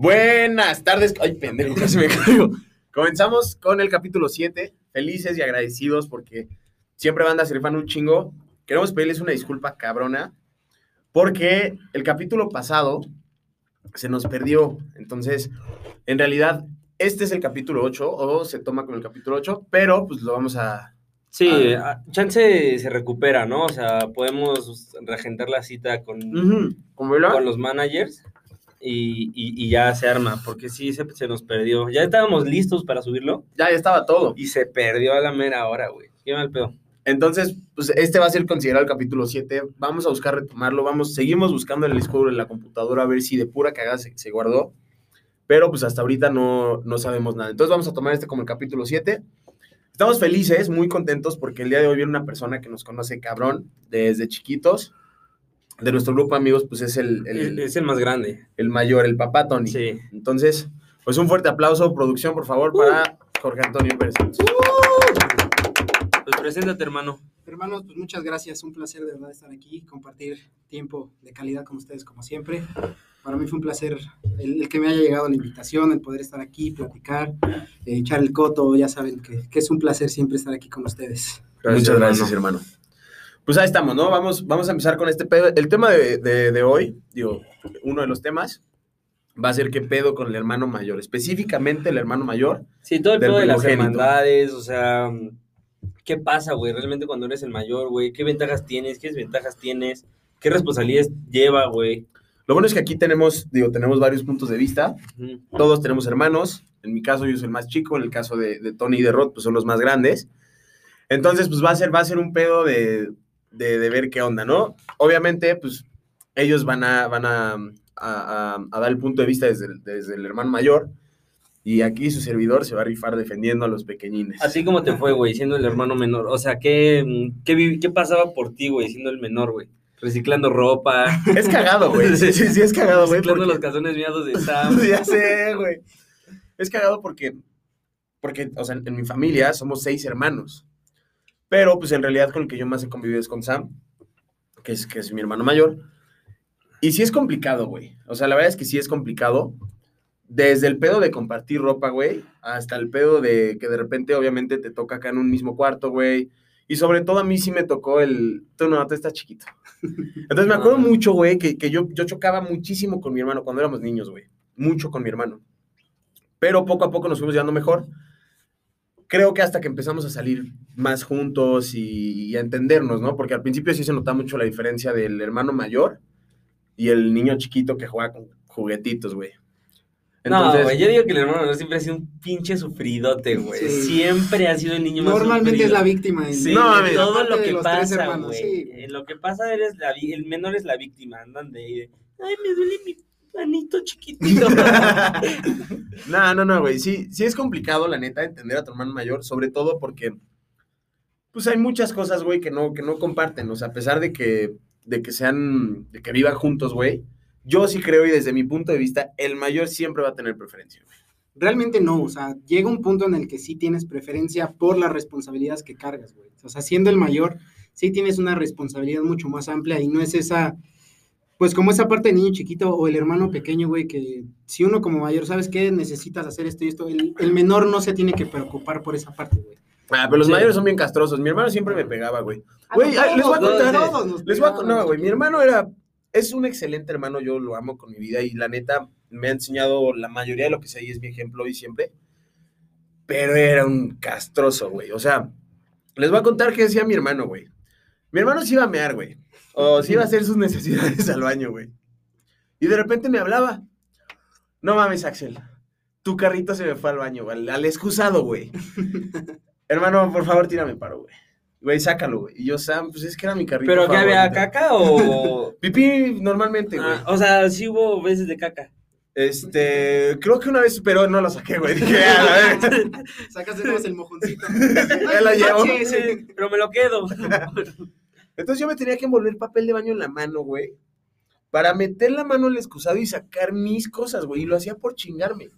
Buenas tardes. Ay, pendejo, casi me caigo. Comenzamos con el capítulo 7. Felices y agradecidos porque siempre banda se rifan un chingo. Queremos pedirles una disculpa cabrona porque el capítulo pasado se nos perdió. Entonces, en realidad, este es el capítulo 8 o se toma con el capítulo 8, pero pues lo vamos a... Sí, a- chance se recupera, ¿no? O sea, podemos regentar la cita con, con los managers y, y- y ya se arma, porque sí se, se nos perdió. Ya estábamos listos para subirlo Ya, ya estaba todo. y se perdió a la mera hora, güey. Qué mal pedo. Entonces, pues este va a ser considerado el capítulo 7. Vamos a buscar retomarlo. Vamos, seguimos buscando en el disco de la computadora a ver si de pura cagada se, se guardó. Pero pues hasta ahorita no, no sabemos nada. Entonces vamos a tomar este como el capítulo 7. Estamos felices, muy contentos porque el día de hoy viene una persona que nos conoce cabrón desde chiquitos. De nuestro grupo de amigos, pues es el, el, es el más grande. el mayor, el papá Tony. Sí. Entonces, pues un fuerte aplauso, producción, por favor, para Jorge Antonio Pérez. Pues preséntate, hermano. Hermanos, pues muchas gracias, un placer de verdad estar aquí, compartir tiempo de calidad con ustedes como siempre. Para mí fue un placer el, el que me haya llegado la invitación, el poder estar aquí, platicar, eh, echar el coto, ya saben que, que es un placer siempre estar aquí con ustedes. Muchas gracias, hermano. Pues ahí estamos, ¿no? Vamos, vamos a empezar con este pedo. El tema de, de- de hoy, digo, uno de los temas, va a ser qué pedo con el hermano mayor. Específicamente el hermano mayor. Sí, todo el pedo de las hermandades, o sea, ¿qué pasa, güey? Realmente cuando eres el mayor, güey, ¿qué ventajas tienes? ¿Qué desventajas tienes? ¿Qué responsabilidades lleva, güey? Lo bueno es que aquí tenemos, digo, tenemos varios puntos de vista. Ujú. Todos tenemos hermanos. En mi caso, yo soy el más chico. En el caso de, de Tony y de Rod, pues son los más grandes. Entonces, pues va a ser, va a ser un pedo de, de, de ver qué onda, ¿no? Obviamente, pues ellos van a, van a, a- a- a dar el punto de vista desde el, desde el hermano mayor. Y aquí su servidor se va a rifar defendiendo a los pequeñines. Así como te fue, güey, siendo el hermano menor. O sea, ¿qué, qué, qué pasaba por ti, güey, siendo el menor, güey? Reciclando ropa, Es cagado, güey. Sí, sí, sí, es cagado, güey. reciclando porque- los calzones miados de Sam. ya sé, güey. Es cagado porque, porque, o sea, en mi familia somos seis hermanos. Pero, pues, en realidad con el que yo más he convivido es con Sam, que es, que es mi hermano mayor. Y sí es complicado, güey. O sea, la verdad es que sí es complicado. Desde el pedo de compartir ropa, güey, hasta el pedo de que de repente, obviamente, te toca acá en un mismo cuarto, güey. Y sobre todo a mí sí me tocó el... Tú no, tú estás chiquito. Entonces me acuerdo mucho, güey, que, que yo, yo chocaba muchísimo con mi hermano cuando éramos niños, güey. Mucho con mi hermano. Pero poco a poco nos fuimos llevando mejor. Creo que hasta que empezamos a salir más juntos y, y a entendernos, ¿no? Porque al principio sí se notaba mucho la diferencia del hermano mayor y el niño chiquito que juega con juguetitos, güey. no, güey, yo digo que el hermano menor siempre ha sido un pinche sufridote, güey. Sí. Siempre ha sido el niño más Normalmente es la víctima. en- Sí, No, de todo aparte lo que pasa, güey. sí. En lo que pasa eres la el menor es la víctima, andan de ahí de, ay, me duele mi manito chiquitito. No, no, no, güey. Sí, sí es complicado, la neta, entender a tu hermano mayor, sobre todo porque, pues hay muchas cosas, güey, que no, que no comparten. O sea, a pesar de que, de que sean, de que vivan juntos, güey, yo sí creo y desde mi punto de vista, el mayor siempre va a tener preferencia, güey. Realmente no, o sea, llega un punto en el que sí tienes preferencia por las responsabilidades que cargas, güey. O sea, siendo el mayor, sí tienes una responsabilidad mucho más amplia y no es esa, pues como esa parte de niño chiquito o el hermano pequeño, güey, que si uno como mayor, ¿sabes qué? Necesitas hacer esto y esto, el, el menor no se tiene que preocupar por esa parte, güey. Ah, pero los Sí. mayores son bien castrosos. Mi hermano siempre me pegaba, güey. Ah, Güey, ay, les voy a contar, todos Les voy a no, güey. Mi hermano era, es un excelente hermano, yo lo amo con mi vida y la neta me ha enseñado la mayoría de lo que sé y es mi ejemplo hoy siempre. Pero era un castroso, güey. O sea, les voy a contar qué decía mi hermano, güey. Mi hermano se iba a mear, güey. O se iba a hacer sus necesidades al baño, güey. Y de repente me hablaba. No mames, Axel. Tu carrito se me fue al baño, güey. Al, al excusado, güey. Hermano, por favor, tírame paro, güey. Güey, sácalo, güey. Y yo, Sam, pues es que era mi carrito. ¿Pero que había caca o...? Pipí normalmente, güey. Ah, o sea, sí hubo veces de caca. Este, creo que una vez, pero no lo saqué, güey. Dije, a la verga. Sacas de nuevo el mojoncito. Ya la llevo. Manches. Sí, pero me lo quedo. Entonces yo me tenía que envolver papel de baño en la mano, güey. Para meter la mano al excusado y sacar mis cosas, güey. Y lo hacía por chingarme.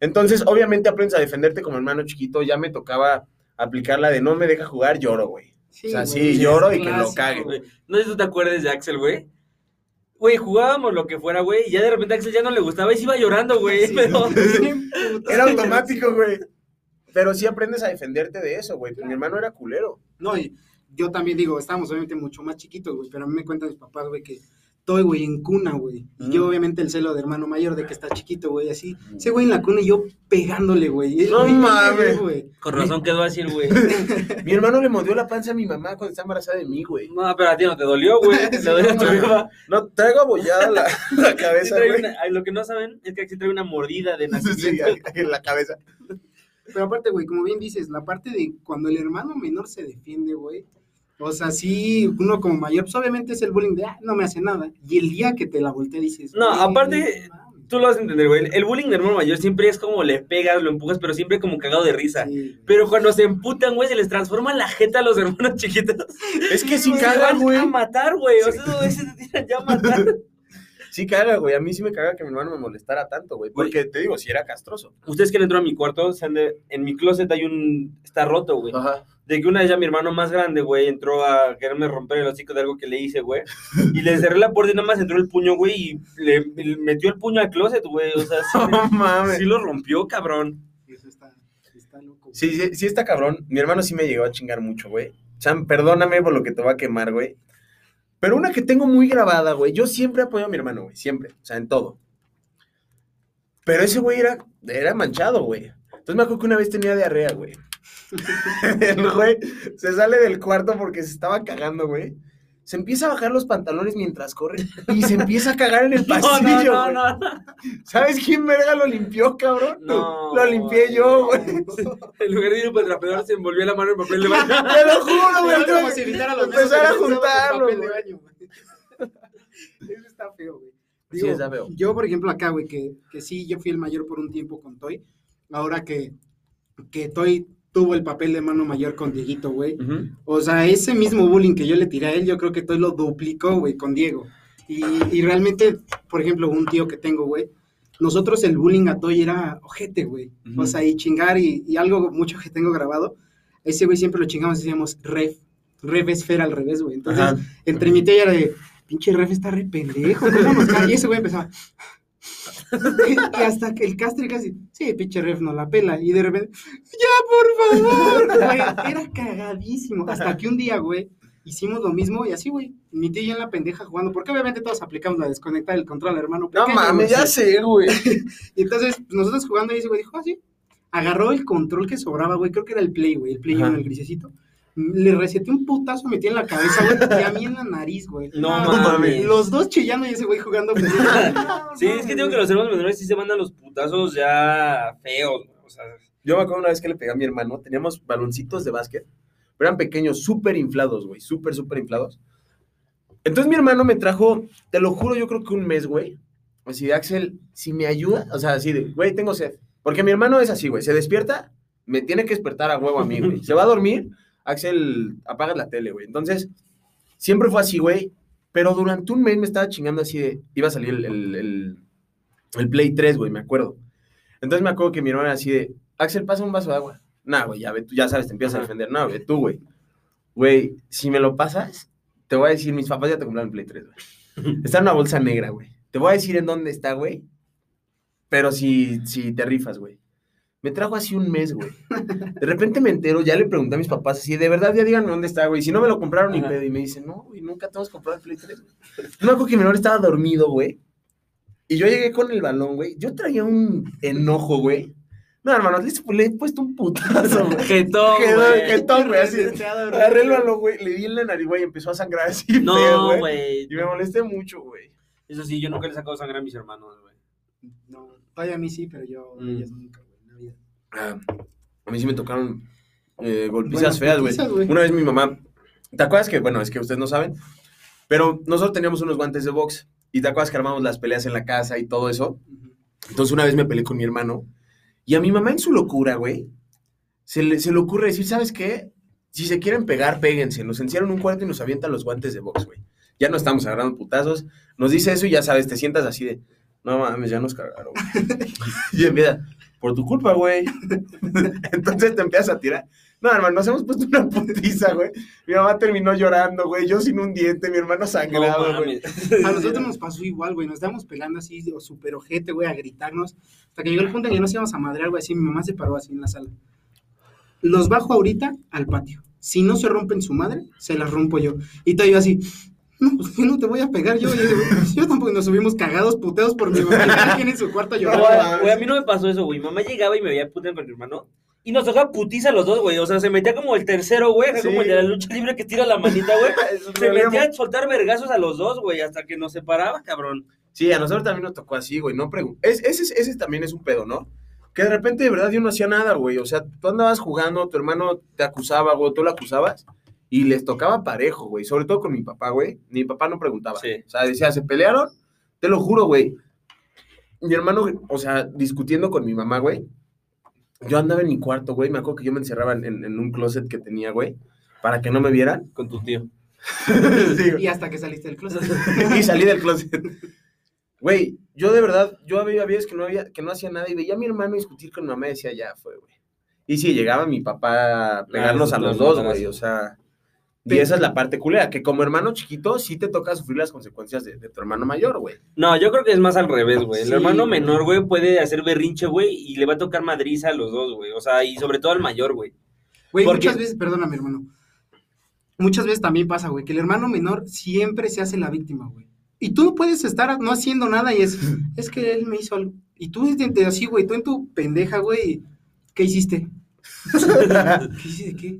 Entonces, obviamente aprendes a defenderte como hermano chiquito. Ya me tocaba aplicar la de no me deja jugar, lloro, güey. Sí, O sea, sí, güey, lloro y que lo cague. Güey, No sé si tú te acuerdas de Axel, güey. Güey, jugábamos lo que fuera, güey, y ya de repente a Axel ya no le gustaba y se iba llorando, güey. Sí. Pero. Era automático, güey. Pero sí aprendes a defenderte de eso, güey. Mi hermano era culero. No, y yo también digo, estábamos obviamente mucho más chiquitos, güey, pero a mí me cuentan mis papás, güey, que estoy, güey, en cuna, güey. Y yo, Mm. obviamente, el celo de hermano mayor de que está chiquito, güey, así. Ese güey en la cuna y yo pegándole, güey. No mames. güey. Con razón quedó así el güey. Mi hermano le mordió la panza a mi mamá cuando está embarazada de mí, güey. No, pero a ti no te dolió, güey. Te dolió a tu no. No, traigo abollada la, la cabeza, güey. una- lo que no saben es que Axel trae una mordida de Sí, nacimiento. en la cabeza. Pero aparte, güey, como bien dices, la parte de cuando el hermano menor se defiende, güey. O sea, sí, uno como mayor, pues obviamente es el bullying de, ah, no me hace nada. Y el día que te la voltea dices, No, aparte. Tú lo vas a entender, güey. El bullying de hermano mayor siempre es como le pegas, lo empujas, pero siempre como cagado de risa. Sí. Pero cuando se emputan, güey, se les transforma la jeta a los hermanos chiquitos. Es que sí Se caga, güey. a matar, güey. O sea, esos güeyes se tiran ya a matar. Sí caga, güey. A mí sí me caga que mi hermano me molestara tanto, güey. Porque te digo, sí era castroso. Ustedes que entró a mi cuarto, se han de- en mi closet hay un... Está roto, güey. Ajá. De que una vez ya mi hermano más grande, güey, entró a quererme romper el hocico de algo que le hice, güey. Y le cerré la puerta y nada más entró el puño, güey, y le, le metió el puño al closet, güey. O sea, sí, No mames. sí lo rompió, cabrón. Eso está, está loco. güey. Sí, sí, sí está cabrón. Mi hermano sí me llegó a chingar mucho, güey. Sam, perdóname por lo que te va a quemar, güey. Pero una que tengo muy grabada, güey. Yo siempre apoyo a mi hermano, güey. Siempre. O sea, en todo. Pero ese güey era, era manchado, güey. Entonces me acuerdo que una vez tenía diarrea, güey. El güey se sale del cuarto porque se estaba cagando, güey. Se empieza a bajar los pantalones mientras corre y se empieza a cagar en el pasillo. no, no, no. ¿Sabes quién verga lo limpió, cabrón? No. Lo limpié yo, güey. En lugar de ir por el trapeador, se envolvió la mano en papel de baño. Te lo juro, güey. Como si evitara los besos Empezar a juntarlo, papel de güey. baño, güey. Eso está feo, güey. Sí, está feo. Yo, por ejemplo, acá, güey, que, que sí, yo fui el mayor por un tiempo con Toy. Ahora que, que Toy tuvo el papel de mano mayor con Dieguito, güey. O sea, ese mismo bullying que yo le tiré a él, yo creo que Toy lo duplicó, güey, con Diego. Y, y realmente, por ejemplo, un tío que tengo, güey, nosotros el bullying a Toy era ojete, güey. Ujú. O sea, y chingar y, y algo mucho que tengo grabado, ese güey siempre lo chingamos y decíamos ref. Ref es Fer al revés, güey. Entonces, Ajá. entre mi tía era de, pinche ref está re pendejo, ¿cómo nos cae? Y ese güey empezaba. y hasta que el castre casi, sí, pinche ref no la pela. Y de repente, ya, por favor, güey. Era cagadísimo. Hasta que un día, güey, hicimos lo mismo y así, güey. Mi tía y en la pendeja jugando, porque obviamente todos aplicamos la desconectar el control, hermano. No mames, ya sé, güey. Y entonces, nosotros jugando y ese güey dijo, ah, sí. Agarró el control que sobraba, güey. Creo que era el play, güey. El play en el grisecito. Le reseté un putazo, metí en la cabeza, güey. Y a mí en la nariz, güey. No mames. Los dos chillando y ese güey jugando. pues, no, Sí, es que digo güey. que los hermanos menores sí se mandan los putazos ya feos, güey. O sea, Yo me acuerdo una vez que le pegué a mi hermano, teníamos baloncitos de básquet, pero eran pequeños, súper inflados, güey, súper, súper inflados. Entonces mi hermano me trajo, te lo juro, yo creo que un mes, güey. Así de Axel, si me ayuda, o sea, así de, güey, tengo sed. Porque mi hermano es así, güey, se despierta, me tiene que despertar a huevo a mí, güey. Se va a dormir, Axel, apaga la tele, güey. Entonces, siempre fue así, güey. Pero durante un mes me estaba chingando así de, iba a salir el, el, el- el Play 3, güey, me acuerdo. Entonces me acuerdo que mi hermano era así de, Axel, pasa un vaso de agua. Nah, güey, ya, ve, tú ya sabes, te empiezas a defender. No, ve tú, güey. Güey, si me lo pasas, te voy a decir, mis papás ya te compraron el Play 3, güey. Está en una bolsa negra, güey. Te voy a decir en dónde está, güey. Pero si, si te rifas, güey. Me trajo así un mes, güey. De repente me entero, ya le pregunté a mis papás así, de verdad, ya díganme dónde está, güey. Si no me lo compraron ni pedo. Y me dicen, no, güey, nunca te hemos comprado el Play 3. güey". Yo me acuerdo que mi menor estaba dormido, güey. Y yo llegué con el balón, güey. Yo traía un enojo, güey. No, hermano, le, le he puesto un putazo, güey. jetón, Quedó, güey. jetón, güey, así. Agarré el güey. balón, güey, le di en la nariz, güey, y empezó a sangrar así, No, güey. güey. Y me molesté mucho, güey. Eso sí, yo nunca le he sacado sangre a mis hermanos, güey. No, todavía a mí sí, pero yo Mm. ellos nunca, güey, en la vida. Ah, a mí sí me tocaron eh, golpizas Buenas feas, güey. Una vez mi mamá, ¿te acuerdas que, bueno, es que ustedes no saben, pero nosotros teníamos unos guantes de box y te acuerdas que armamos las peleas en la casa y todo eso. Entonces una vez me peleé con mi hermano y a mi mamá en su locura, güey, se le, se le ocurre decir, ¿sabes qué? Si se quieren pegar, péguense. Nos encierran en un cuarto y nos avientan los guantes de box, güey. Ya no estamos agarrando putazos. Nos dice eso y ya sabes, te sientas así de, no mames, ya nos cagaron. güey". y empieza, por tu culpa, güey. Entonces te empiezas a tirar. No, hermano, nos hemos puesto una putiza, güey. Mi mamá terminó llorando, güey. Yo sin un diente, mi hermano sangrado, No güey. A nosotros nos pasó igual, güey. Nos estábamos pelando así, o super ojete, güey, a gritarnos. Hasta que llegó el punto en que nos íbamos a madrear, güey. Así mi mamá se paró así en la sala. Los bajo ahorita al patio. Si no se rompen su madre, se las rompo yo. Y todo yo así. No, pues yo no te voy a pegar yo. Yo, yo tampoco nos subimos cagados, puteados por mi mamá. Cada quien en su cuarto llorando. Güey, güey, a mí no me pasó eso, güey. Mamá llegaba y me veía puta con mi hermano. Y nos tocaba putiza los dos, güey. O sea, se metía como el tercero, güey. Sí. Como el de la lucha libre que tira la manita, güey. Se metía a soltar vergazos a los dos, güey. Hasta que nos separaba, cabrón. Sí, a nosotros también nos tocó así, güey. No es, ese, es- ese también es un pedo, ¿no? Que de repente de verdad yo no hacía nada, güey. O sea, tú andabas jugando, tu hermano te acusaba, güey, tú lo acusabas. Y les tocaba parejo, güey. Sobre todo con mi papá, güey. Mi papá no preguntaba. Sí. O sea, decía, ¿se pelearon? Te lo juro, güey. Mi hermano, o sea, discutiendo con mi mamá, güey. Yo andaba en mi cuarto, güey. Me acuerdo que yo me encerraba en, un closet que tenía, güey. Para que no me vieran. Con tu tío. Sí, Y hasta que saliste del closet. y salí del closet. Güey, yo de verdad, yo había veces que no había, que no hacía nada y veía a mi hermano discutir con mi mamá y decía, ya fue, güey. Y sí, llegaba mi papá a pegarnos Ah, a los dos, güey, o sea. Y esa es la parte culera, que como hermano chiquito sí te toca sufrir las consecuencias de, de tu hermano mayor, güey. No, yo creo que es más al revés, güey. El Sí, hermano menor, güey, puede hacer berrinche, güey, y le va a tocar madriza a los dos, güey. O sea, y sobre todo al mayor, güey. Güey, Porque- muchas veces, perdóname, hermano. Muchas veces también pasa, güey, que el hermano menor siempre se hace la víctima, güey. Y tú no puedes estar no haciendo nada y es, es que él me hizo algo. Y tú desde así, güey, tú en tu pendeja, güey, ¿qué hiciste? ¿Qué hiciste? ¿Qué?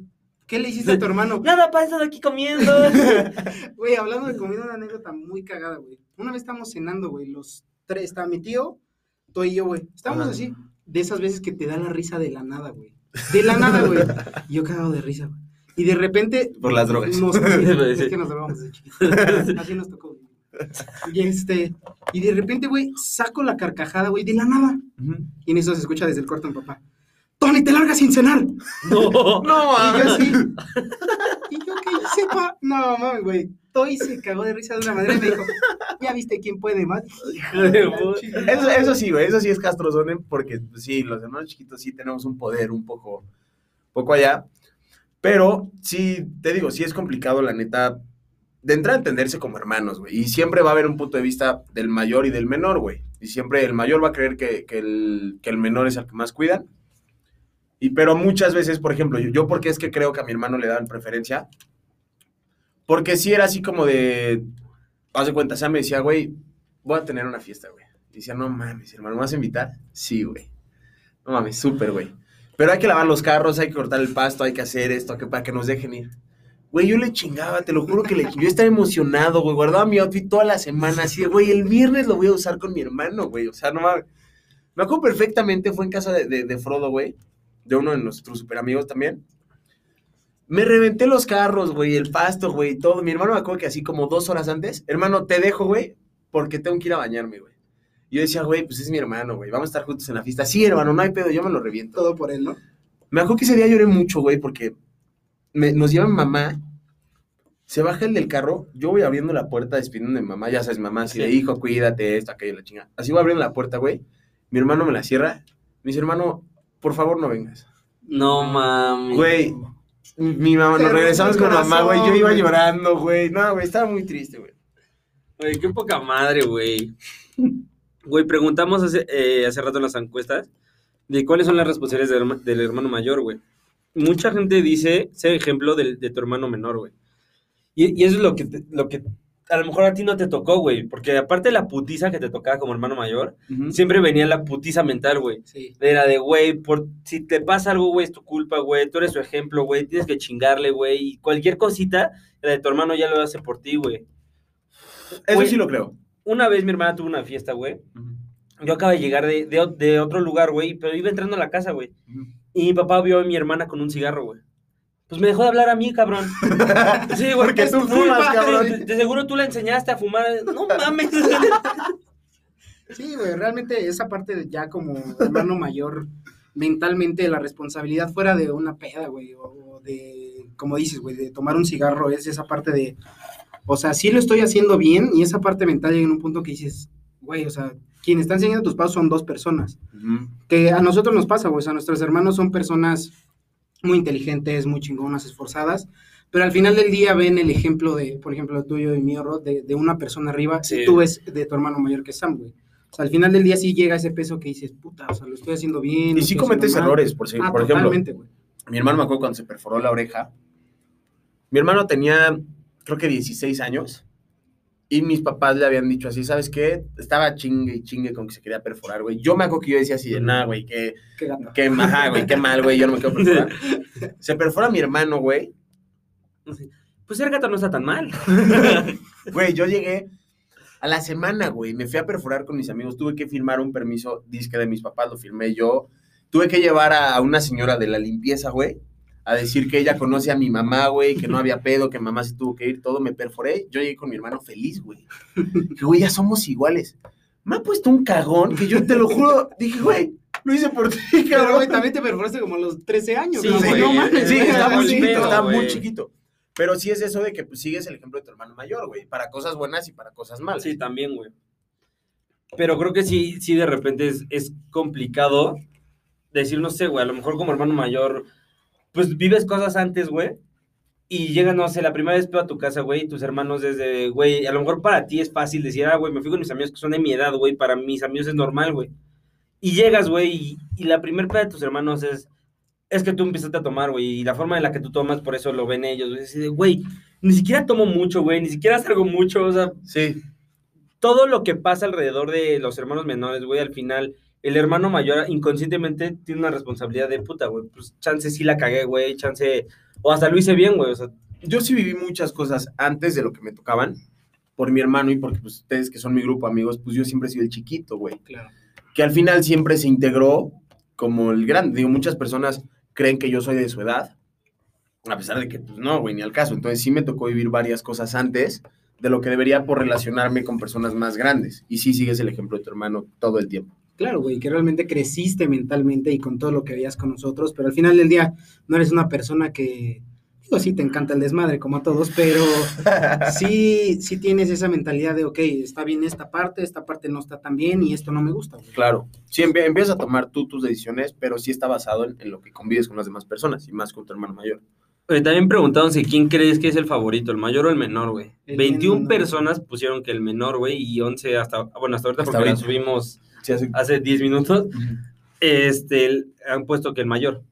¿Qué le hiciste a tu hermano? Nada, pa, están aquí comiendo. Güey, hablando de comida, una anécdota muy cagada, güey. Una vez estábamos cenando, güey, los tres, estaba mi tío, tú y yo, güey. Estábamos Ajá. así, de esas veces que te da la risa de la nada, güey. De la nada, güey. Y yo cagado de risa, güey. Y de repente... Por las drogas. Nos, Sí. es que nos drogamos desde chiquitos. Así nos tocó, güey. Y este... Y de repente, güey, saco la carcajada, güey, de la nada. Y en eso se escucha desde el cuarto de mi papá. ¡Tony, te largas sin cenar! no. No, Y yo mames. así. ¿Y yo qué hice, pa? No, mames, güey. Toy se cagó de risa de una manera y me dijo, ¿ya viste quién puede más? Hijo de puta. Eso, eso sí, güey, eso sí es castrozone, porque pues, sí, los hermanos chiquitos sí tenemos un poder un poco, poco allá. Pero sí, te digo, sí es complicado, la neta, de entrar a entenderse como hermanos, güey. Y siempre va a haber un punto de vista del mayor y del menor, güey. Y siempre el mayor va a creer que, que el, que el menor es el que más cuidan. Y pero muchas veces, por ejemplo, yo, yo porque es que creo que a mi hermano le dan preferencia. Porque sí era así como de, haz de cuenta, Sam me decía, güey, voy a tener una fiesta, güey. Y decía, no mames, hermano, ¿me vas a invitar? Sí, güey. No mames, súper, güey. Pero hay que lavar los carros, hay que cortar el pasto, hay que hacer esto, que, para que nos dejen ir. Güey, yo le chingaba, te lo juro que le Yo estaba emocionado, güey. Guardaba mi outfit toda la semana, así, güey, el viernes lo voy a usar con mi hermano, güey. O sea, no mames. Me acuerdo perfectamente, fue en casa de, de- de Frodo, güey. De uno de nuestros super amigos también. Me reventé los carros, güey, el pasto, güey, todo. Mi hermano me acuerdo que así como dos horas antes, hermano, te dejo, güey, porque tengo que ir a bañarme, güey. Yo decía, güey, pues es mi hermano, güey, vamos a estar juntos en la fiesta. Sí, hermano, no hay pedo, yo me lo reviento. Todo por él, ¿no? Me acuerdo que ese día lloré mucho, güey, porque me- nos lleva mi mamá, se baja el del carro, yo voy abriendo la puerta despidiendo de mamá, ya sabes, mamá, así de hijo, cuídate, esto, aquello, la chinga. Así voy abriendo la puerta, güey, mi hermano me la cierra, me dice, hermano, por favor no vengas. No mames. Güey, mi mamá, nos regresamos con mamá, güey, yo iba llorando, güey, no, güey, estaba muy triste, güey. Güey, qué poca madre, güey. Güey, preguntamos hace, eh, hace rato en las encuestas de cuáles son las responsabilidades del, herma- del hermano mayor, güey. Mucha gente dice ser ejemplo del- de, tu hermano menor, güey. Y, y eso es lo que, te- lo que a lo mejor a ti no te tocó, güey. Porque aparte de la putiza que te tocaba como hermano mayor, siempre venía la putiza mental, güey. Sí. Era de, güey, por si te pasa algo, güey, es tu culpa, güey. Tú eres su ejemplo, güey. Tienes que chingarle, güey. Y cualquier cosita, la de tu hermano ya lo hace por ti, güey. Eso sí lo creo. Una vez mi hermana tuvo una fiesta, güey. Yo acabo de llegar de, de otro lugar, güey, pero iba entrando a la casa, güey. Y mi papá vio a mi hermana con un cigarro, güey. Pues me dejó de hablar a mí, cabrón. Sí, güey. Porque es tú fumas, cabrón. De, de seguro tú la enseñaste a fumar. No mames. Sí, güey, realmente esa parte de ya como hermano mayor, mentalmente la responsabilidad fuera de una peda, güey, o, o de, como dices, güey, de tomar un cigarro, es esa parte de, o sea, sí lo estoy haciendo bien y esa parte mental llega en un punto que dices, güey, o sea, quien está enseñando tus pasos son dos personas, que a nosotros nos pasa, güey, o sea, nuestros hermanos son personas muy inteligentes, muy chingonas, esforzadas, pero al final del día ven el ejemplo de, por ejemplo, tuyo y mío, Rod, de, de una persona arriba, Sí. tú ves de tu hermano mayor que Sam, güey. O sea, al final del día sí llega ese peso que dices, puta, o sea, lo estoy haciendo bien. Y sí cometes haciendo mal". errores, por, si- Ah, por ejemplo. Mi hermano me acuerdo cuando se perforó la oreja. Mi hermano tenía, creo que 16 años. Y mis papás le habían dicho así, ¿sabes qué? Estaba chingue y chingue con que se quería perforar, güey. Yo me acuerdo que yo decía así de, nah, güey, que, Qué gato. que, ajá, güey, qué mal, güey, yo no me quiero perforar. Se perfora mi hermano, güey. Pues ser gato no está tan mal. Güey, yo llegué a la semana, güey. Me fui a perforar con mis amigos. Tuve que firmar un permiso disque de mis papás, lo firmé yo. Tuve que llevar a, a una señora de la limpieza, güey, a decir que ella conoce a mi mamá, güey, que no había pedo, que mamá se tuvo que ir, todo. Me perforé. Yo llegué con mi hermano feliz, güey. Dije, güey, ya somos iguales. Me ha puesto un cagón que yo te lo juro. Dije, güey, lo hice por ti, Pero, cabrón. güey, también te perforaste como a los 13 años. Sí, ¿no? güey. No mames, Sí, estaba muy chiquito, pedo, estaba muy chiquito. Pero sí es eso de que pues, sigues el ejemplo de tu hermano mayor, güey, para cosas buenas y para cosas malas. Sí, también, güey. Pero creo que sí, sí de repente es, es complicado decir, no sé, güey, a lo mejor como hermano mayor, pues vives cosas antes, güey, y llega, no sé, la primera vez pedo a tu casa, güey, y tus hermanos desde, güey, a lo mejor para ti es fácil decir, ah, güey, me fui con mis amigos que son de mi edad, güey, para mis amigos es normal, güey. Y llegas, güey, y, y la primera peda de tus hermanos es, es que tú empezaste a tomar, güey, y la forma en la que tú tomas, por eso lo ven ellos, güey, güey, ni siquiera tomo mucho, güey, ni siquiera salgo mucho, o sea, Sí, todo lo que pasa alrededor de los hermanos menores, güey, al final, el hermano mayor inconscientemente tiene una responsabilidad de puta, güey. Pues chance sí la cagué, güey, chance. O hasta lo hice bien, güey. O sea, yo sí viví muchas cosas antes de lo que me tocaban por mi hermano y porque pues, ustedes que son mi grupo de amigos, pues yo siempre he sido el chiquito, güey. Claro. Que al final siempre se integró como el grande. Digo, muchas personas creen que yo soy de su edad, a pesar de que, pues no, güey, ni al caso. Entonces sí me tocó vivir varias cosas antes de lo que debería por relacionarme con personas más grandes. Y sí sigues el ejemplo de tu hermano todo el tiempo. Claro, güey, que realmente creciste mentalmente y con todo lo que veías con nosotros, pero al final del día no eres una persona que, digo, sí te encanta el desmadre como a todos, pero sí, sí tienes esa mentalidad de, ok, está bien esta parte, esta parte no está tan bien y esto no me gusta, güey. Claro, sí, empie- empiezas a tomar tú tus decisiones, pero sí está basado en, en lo que convives con las demás personas y más con tu hermano mayor. Oye, también preguntaron si quién crees que es el favorito, el mayor o el menor, güey. El 21 menor. personas pusieron que el menor, güey, y 11 hasta, bueno, hasta ahorita Hasta porque la ahorita. subimos Sí, hace- hace 10 minutos, este, el- han puesto que el mayor.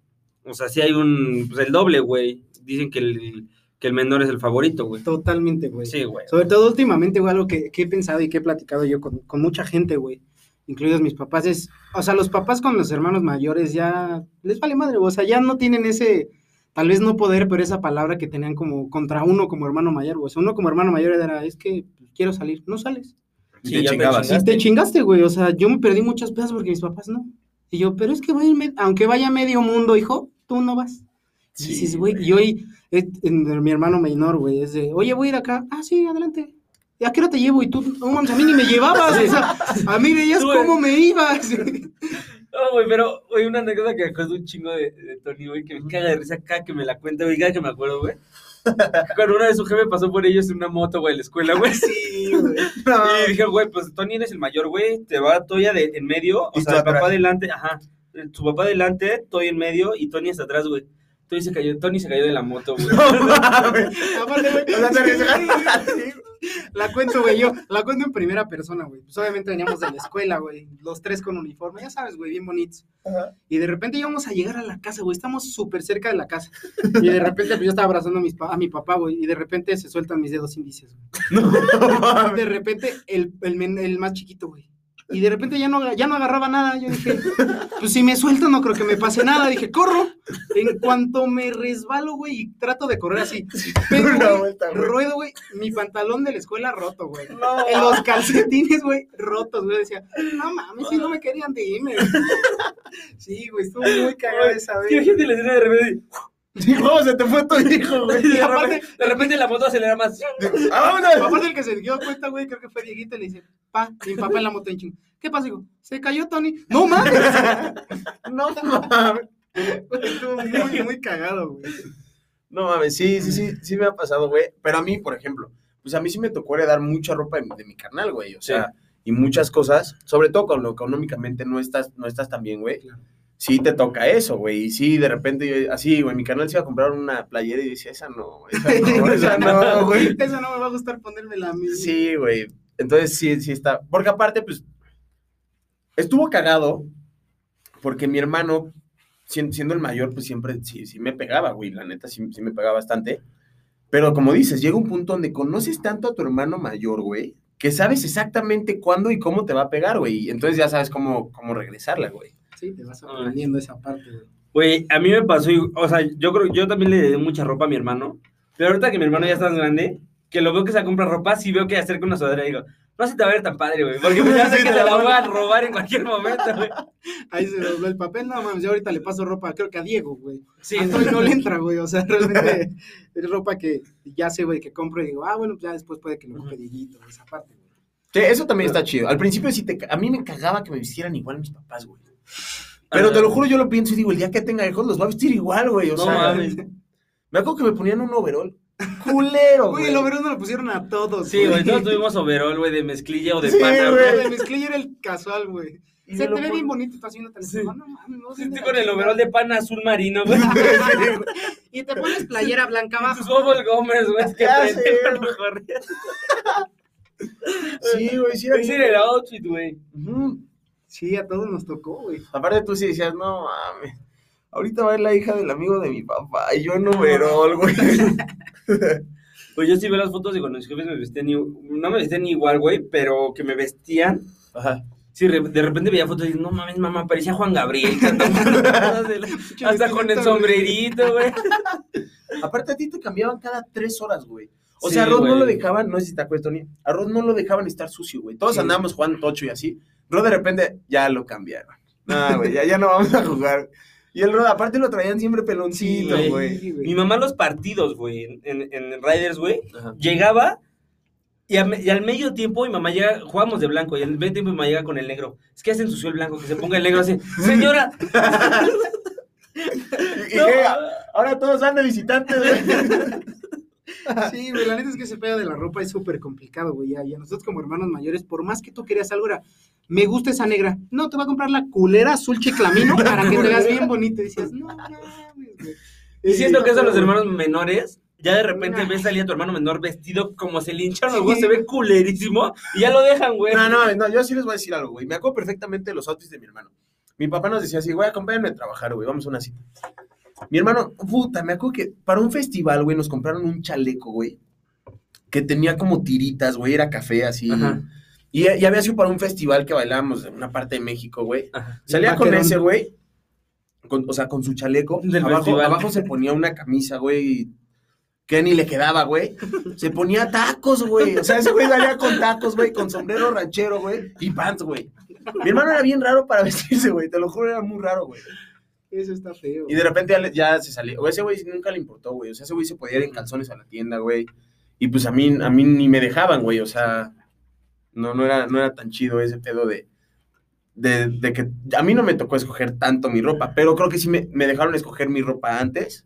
O sea, sí hay un, pues el doble, güey. Dicen que el, que el menor es el favorito, güey. Totalmente, güey. Sí, güey. Sobre todo últimamente, güey, algo que, que he pensado y que he platicado yo con, con mucha gente, güey, incluidos mis papás, es, o sea, los papás con los hermanos mayores ya les vale madre, güey, o sea, ya no tienen ese, tal vez no poder, pero esa palabra que tenían como contra uno como hermano mayor, güey. O sea, uno como hermano mayor era, es que quiero salir, no sales. Sí, te ya te chingabas. Y te chingaste, güey, o sea, yo me perdí muchas pedas porque mis papás no. Y yo, pero es que va a ir me- aunque vaya medio mundo, hijo, tú no vas. Y dices, güey, y hoy, eh, en- mi hermano menor, güey, es de, oye, voy a ir acá. Ah, sí, adelante. ¿Y a qué hora te llevo? Y tú, no mames, a mí ni me llevabas. o sea, a mí veías Tú, cómo me ibas. No, güey, pero, güey, una anécdota que me acuerdo un chingo de, de Tony, güey, que me caga de risa acá, que me la cuenta, güey, cada que me acuerdo, güey. Cuando una vez su jefe pasó por ellos en una moto, güey, en la escuela, güey. sí, güey. Y dije, güey, pues Tony eres el mayor, güey, te va Toya de, en medio, o sea, el papá adelante, ajá, su papá adelante, Toy en medio y Tony hasta atrás, güey. Tony se cayó, Tony se cayó de la moto, güey. Aparte, güey, O sea, te arriesgaste. La cuento, güey, yo la cuento en primera persona, güey. Pues obviamente veníamos de la escuela, güey, los tres con uniforme, ya sabes, güey, bien bonitos. Y de repente íbamos a llegar a la casa, güey, estamos súper cerca de la casa. Y de repente pues, yo estaba abrazando a, mis pa- a mi papá, güey, y de repente se sueltan mis dedos índices, güey. De repente el, el, el más chiquito, güey. Y de repente ya no, ya no agarraba nada. Yo dije, pues si me suelto no creo que me pase nada. Dije, corro. En cuanto me resbalo, güey, y trato de correr así. Pero, Una güey, vuelta, güey. ruedo, güey, mi pantalón de la escuela roto, güey. No. En los calcetines, güey, rotos, güey. Decía, no mames, si no me querían dime. Sí, güey, estuvo muy cagada esa vez. Imagínate la escena de repente. ¿Cómo se te fue tu hijo, güey? Y de aparte- repente, de repente la moto acelera más. ¡Ah, es el que se dio cuenta, güey, creo que fue Dieguito, y le dice, pa, mi papá en la moto en chingo. ¿Qué pasa, hijo? Se cayó Tony. No mames. No mames. Estuvo muy, muy cagado, güey. No mames, sí, sí, sí, sí me ha pasado, güey. Pero a mí, por ejemplo, pues a mí sí me tocó heredar mucha ropa de, de mi carnal, güey. O sea, y muchas cosas, sobre todo cuando económicamente no estás, no estás tan bien, güey. Claro. Sí te toca eso, güey. Y sí, de repente, yo- así, güey, mi canal se iba a comprar una playera y decía, esa no, esa no, esa no, güey. Eso no me va a gustar ponérmela a mí. Sí, güey. Entonces sí, sí está. Porque aparte, pues, estuvo cagado porque mi hermano, sien- siendo el mayor, pues siempre sí, sí me pegaba, güey. La neta, sí, sí me pegaba bastante. Pero como dices, llega un punto donde conoces tanto a tu hermano mayor, güey, que sabes exactamente cuándo y cómo te va a pegar, güey. Y Entonces ya sabes cómo, cómo regresarla, güey. Sí, te vas aprendiendo esa parte, güey. Güey, a mí me pasó, o sea, yo creo, yo también le di mucha ropa a mi hermano, pero ahorita que mi hermano ya está más grande, que lo veo que se compra ropa, sí veo que acerca una sudadera y digo, no se te va a ver tan padre, güey, porque pues ya sé Sí, que te la voy a robar en cualquier momento, güey. Ahí se dobló el papel, no mames, yo ahorita le paso ropa, creo que a Diego, güey. Sí, a no le entra, güey, o sea, realmente es ropa que ya sé, güey, que compro y digo, ah, bueno, pues ya después puede que lo ocupe Dieguito, esa parte, güey. Sí, eso también está chido. Al principio sí te... A mí me cagaba que me vistieran igual mis papás, güey. Pero te lo juro, yo lo pienso y digo, el día que tenga hijos los va a vestir igual, güey. O No sea, mames. me acuerdo que me ponían un overol. Culero, Güey, güey. el overol no lo pusieron a todos, Sí, güey, todos tuvimos overol, güey, de mezclilla o de Sí, pana, güey. güey. de mezclilla era el casual, güey. Y Se te ve pon- bien bonito, estás haciendo Sí. No mames, no. Sí, con el overol de pana azul marino, güey. Y te pones playera blanca Y tus abajo. bubble gomers, güey, que prenden sé, cuando güey. corrías. Sí, güey, sí era Ese bien- era el outfit, güey. Ujú. Sí, a todos nos tocó, güey. Aparte tú sí decías, no mames. Ahorita va a ir la hija del amigo de mi papá y yo en overol, güey. Pues yo sí veo las fotos de cuando mis jefes me vestían, no me vestían igual, güey, pero que me vestían. Ajá. Sí, de repente veía fotos y no mames, mamá, parecía Juan Gabriel. cantando Hasta con el sombrerito, güey. Aparte a ti te cambiaban cada tres horas, güey. O Sí, sea, a Rod no lo dejaban, no sé si te acuerdas, Tony, a Rod no lo dejaban estar sucio, güey. Todos Sí. andábamos jugando tocho y así. Rod de repente ya lo cambiaron. No, güey, ya, ya no vamos a jugar. Y el Rod, aparte lo traían siempre peloncito, Sí, güey. Sí, güey. Mi mamá los partidos, güey, en, en, Riders, güey, Ajá. llegaba y, a y al medio tiempo mi mamá llega, jugábamos de blanco y al medio tiempo mi mamá llega con el negro. Es que se ensució el blanco, que se ponga el negro así. Señora, Y, y no, que ahora todos van de visitantes, güey. Sí, güey, la neta es que ese pedo de la ropa es súper complicado, güey. ya, Y a nosotros como hermanos mayores, por más que tú querías algo, era, me gusta esa negra. No, te voy a comprar la culera azul chiclamino para que te veas bien bonito. Y decías, no mames, güey. y siento que eso a los hermanos menores, ya de repente Nah. ves salir a tu hermano menor vestido como se le hincharon los Sí. huevos, se ve culerísimo y ya lo dejan, güey. No, no, no, yo sí les voy a decir algo, güey. Me acuerdo perfectamente de los outfits de mi hermano. Mi papá nos decía así, güey, acompáñame a trabajar, güey, vamos a una cita. Mi hermano, puta, me acuerdo que para un festival, güey, nos compraron un chaleco, güey, que tenía como tiritas, güey, era café así. Ajá. Y, y había sido para un festival que bailábamos en una parte de México, güey. Ajá. Salía con ese, güey, con- o sea, con su chaleco. Del abajo, se ponía una camisa, güey, que ni le quedaba, güey. Se ponía tacos, güey. O sea, ese güey salía con tacos, güey, con sombrero ranchero, güey, y pants, güey. Mi hermano era bien raro para vestirse, güey. Te lo juro, era muy raro, güey. Eso está feo. Y de repente ya, ya se salió. O ese güey nunca le importó, güey. O sea, ese güey se podía ir en calzones a la tienda, güey. Y pues a mí, a mí ni me dejaban, güey. O sea, no, no, era, no era tan chido ese pedo de, de, de que a mí no me tocó escoger tanto mi ropa, pero creo que sí me, me dejaron escoger mi ropa antes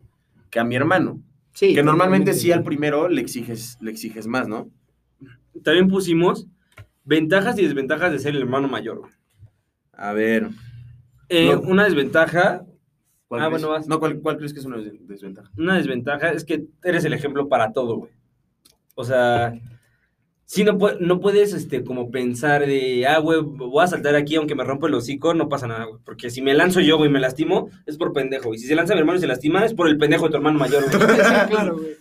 que a mi hermano. Sí, que normalmente sí al primero le exiges, le exiges más, ¿no? También pusimos ventajas y desventajas de ser el hermano mayor, güey. A ver. Eh, No. Una desventaja, ¿cuál Ah, crees? bueno, vas. No, ¿cuál, cuál crees que es una des- desventaja? una desventaja es que eres el ejemplo para todo, güey. O sea, si no, no puedes, este, como pensar de, ah, güey, voy a saltar aquí aunque me rompa el hocico, no pasa nada, güey. Porque si me lanzo yo, güey, y me lastimo, es por pendejo. Y si se lanza mi hermano y se lastima, es por el pendejo de tu hermano mayor, güey. Sí, claro, güey.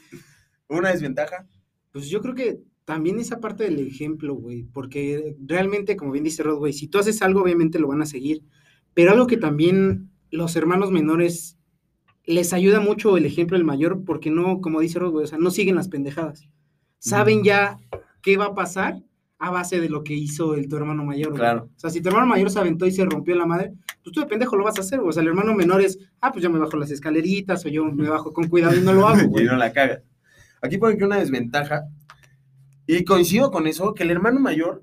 ¿Una desventaja? Pues yo creo que también esa parte del ejemplo, güey, porque realmente, como bien dice Rod, güey, si tú haces algo, obviamente lo van a seguir, pero algo que también los hermanos menores les ayuda mucho el ejemplo del mayor, porque no, como dice Rod, güey, o sea, no siguen las pendejadas. Saben ya qué va a pasar a base de lo que hizo el tu hermano mayor. güey. Claro. O sea, si tu hermano mayor se aventó y se rompió la madre, pues tú de pendejo lo vas a hacer, güey. O sea, el hermano menor es, ah, pues yo me bajo las escaleritas o yo me bajo con cuidado y no lo hago, y güey. no la cagas. Aquí ponen que una desventaja, y coincido con eso, que el hermano mayor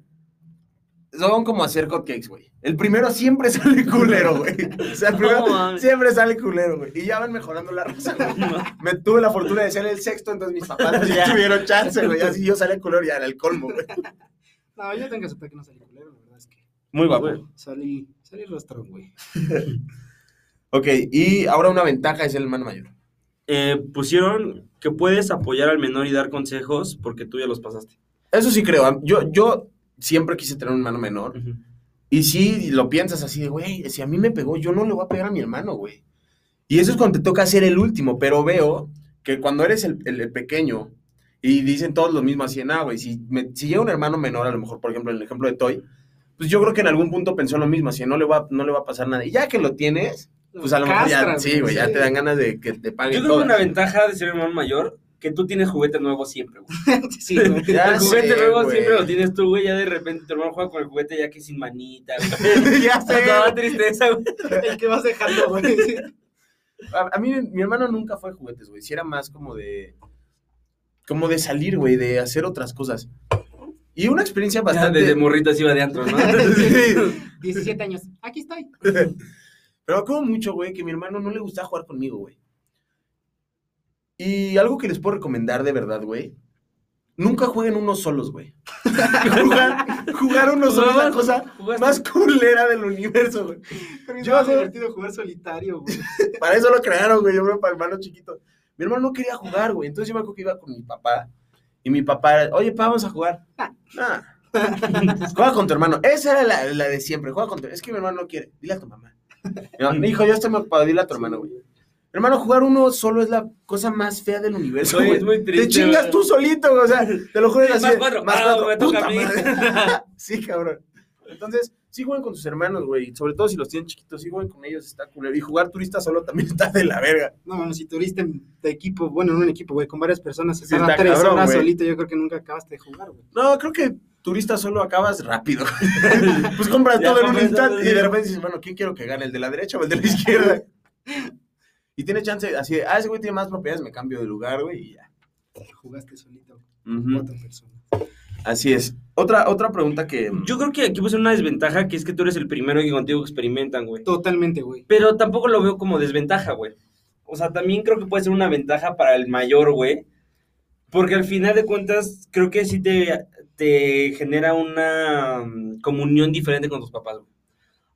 son como hacer cupcakes, güey. El primero siempre sale culero, güey. O sea, el primero No, siempre sale culero, güey. Y ya van mejorando la raza, güey. Me tuve la fortuna de ser el sexto, entonces mis papás ya tuvieron chance, güey. Así yo salí culero y ya era el colmo, güey. No, yo tengo que aceptar que no salí culero, la verdad es que Muy guapo. salí, salí rastrón, güey. Ok, y ahora una ventaja es el hermano mayor. Eh, pusieron que puedes apoyar al menor y dar consejos porque tú ya los pasaste. Eso sí creo. Yo, yo siempre quise tener un hermano menor. Y sí, lo piensas así de, güey, si a mí me pegó, yo no le voy a pegar a mi hermano, güey. Y eso es cuando te toca ser el último, pero veo que cuando eres el, el- el pequeño y dicen todos lo mismo así, ah, güey, si, me- si llega un hermano menor, a lo mejor, por ejemplo, en el ejemplo de Toy, pues yo creo que en algún punto pensó lo mismo, así, no le va, no le va a pasar nada. Y ya que lo tienes, pues a lo mejor ya, sí, güey, ya sí. te dan ganas de que te paguen Yo creo que una ventaja de ser hermano mayor, que tú tienes juguete nuevo siempre, güey. Sí, güey. Ya el juguete sé, nuevo güey. siempre lo tienes tú, güey. Ya de repente tu hermano juega con el juguete ya que sin manita, güey. ya sé. Toda tristeza, güey. El que vas dejando, güey. A, a mí, mi hermano nunca fue de juguetes, güey. Sí era más como de. Como de salir, güey, de hacer otras cosas. Y una experiencia Bastante. bastante. Desde morritas iba de antro, ¿no? Sí. 17 años. Aquí estoy. Pero como mucho, güey, que mi hermano no le gustaba jugar conmigo, güey. Y algo que les puedo recomendar de verdad, güey. Nunca jueguen unos solos, güey. jugar, jugar unos solos es la cosa Jugaste- más culera del universo, güey. Pero es Yo más hago- divertido jugar solitario, güey. Para eso lo crearon, güey. Yo creo para hermano chiquito. Mi hermano no quería jugar, güey. Entonces yo me acuerdo que iba con mi papá. Y mi papá, era, oye, pa, vamos a jugar. Nah. Juega con tu hermano. Esa era la, la de siempre. Juega con tu Es que mi hermano no quiere. Dile a tu mamá. No, hijo, yo estoy muy ocupado. Dile a tu hermano, güey. Hermano, jugar uno solo es la cosa más fea del universo, es muy triste, Te chingas tú solito, güey. O sea, te lo juro. Más así de, cuatro. Más Ah, cuatro. Puta madre. sí, cabrón. Entonces, sí jueguen con tus hermanos, güey. Sobre todo si los tienen chiquitos, sí jueguen con ellos. Está culero. Y jugar turista solo también está de la verga. No, bueno, si turista en- de equipo, bueno, en un equipo, güey, con varias personas, se Sí, está tres cabrón, horas güey. solito, yo creo que nunca acabaste de jugar, güey. No, creo que turista solo acabas rápido. pues compras Ya todo en un instante y de sí. repente dices, bueno, ¿quién quiero que gane? ¿El de la derecha o el de la izquierda? Y tiene chance así de, ah, ese güey tiene más propiedades, me cambio de lugar, güey, y ya. Jugaste solito, Ujú. cuatro personas. Así es. Otra, otra pregunta que... Yo creo que aquí puede ser una desventaja, que es que tú eres el primero y contigo experimentan, güey. Totalmente, güey. Pero tampoco lo veo como desventaja, güey. O sea, también creo que puede ser una ventaja para el mayor, güey. Porque al final de cuentas, creo que sí te, te genera una mm, comunión diferente con tus papás, güey.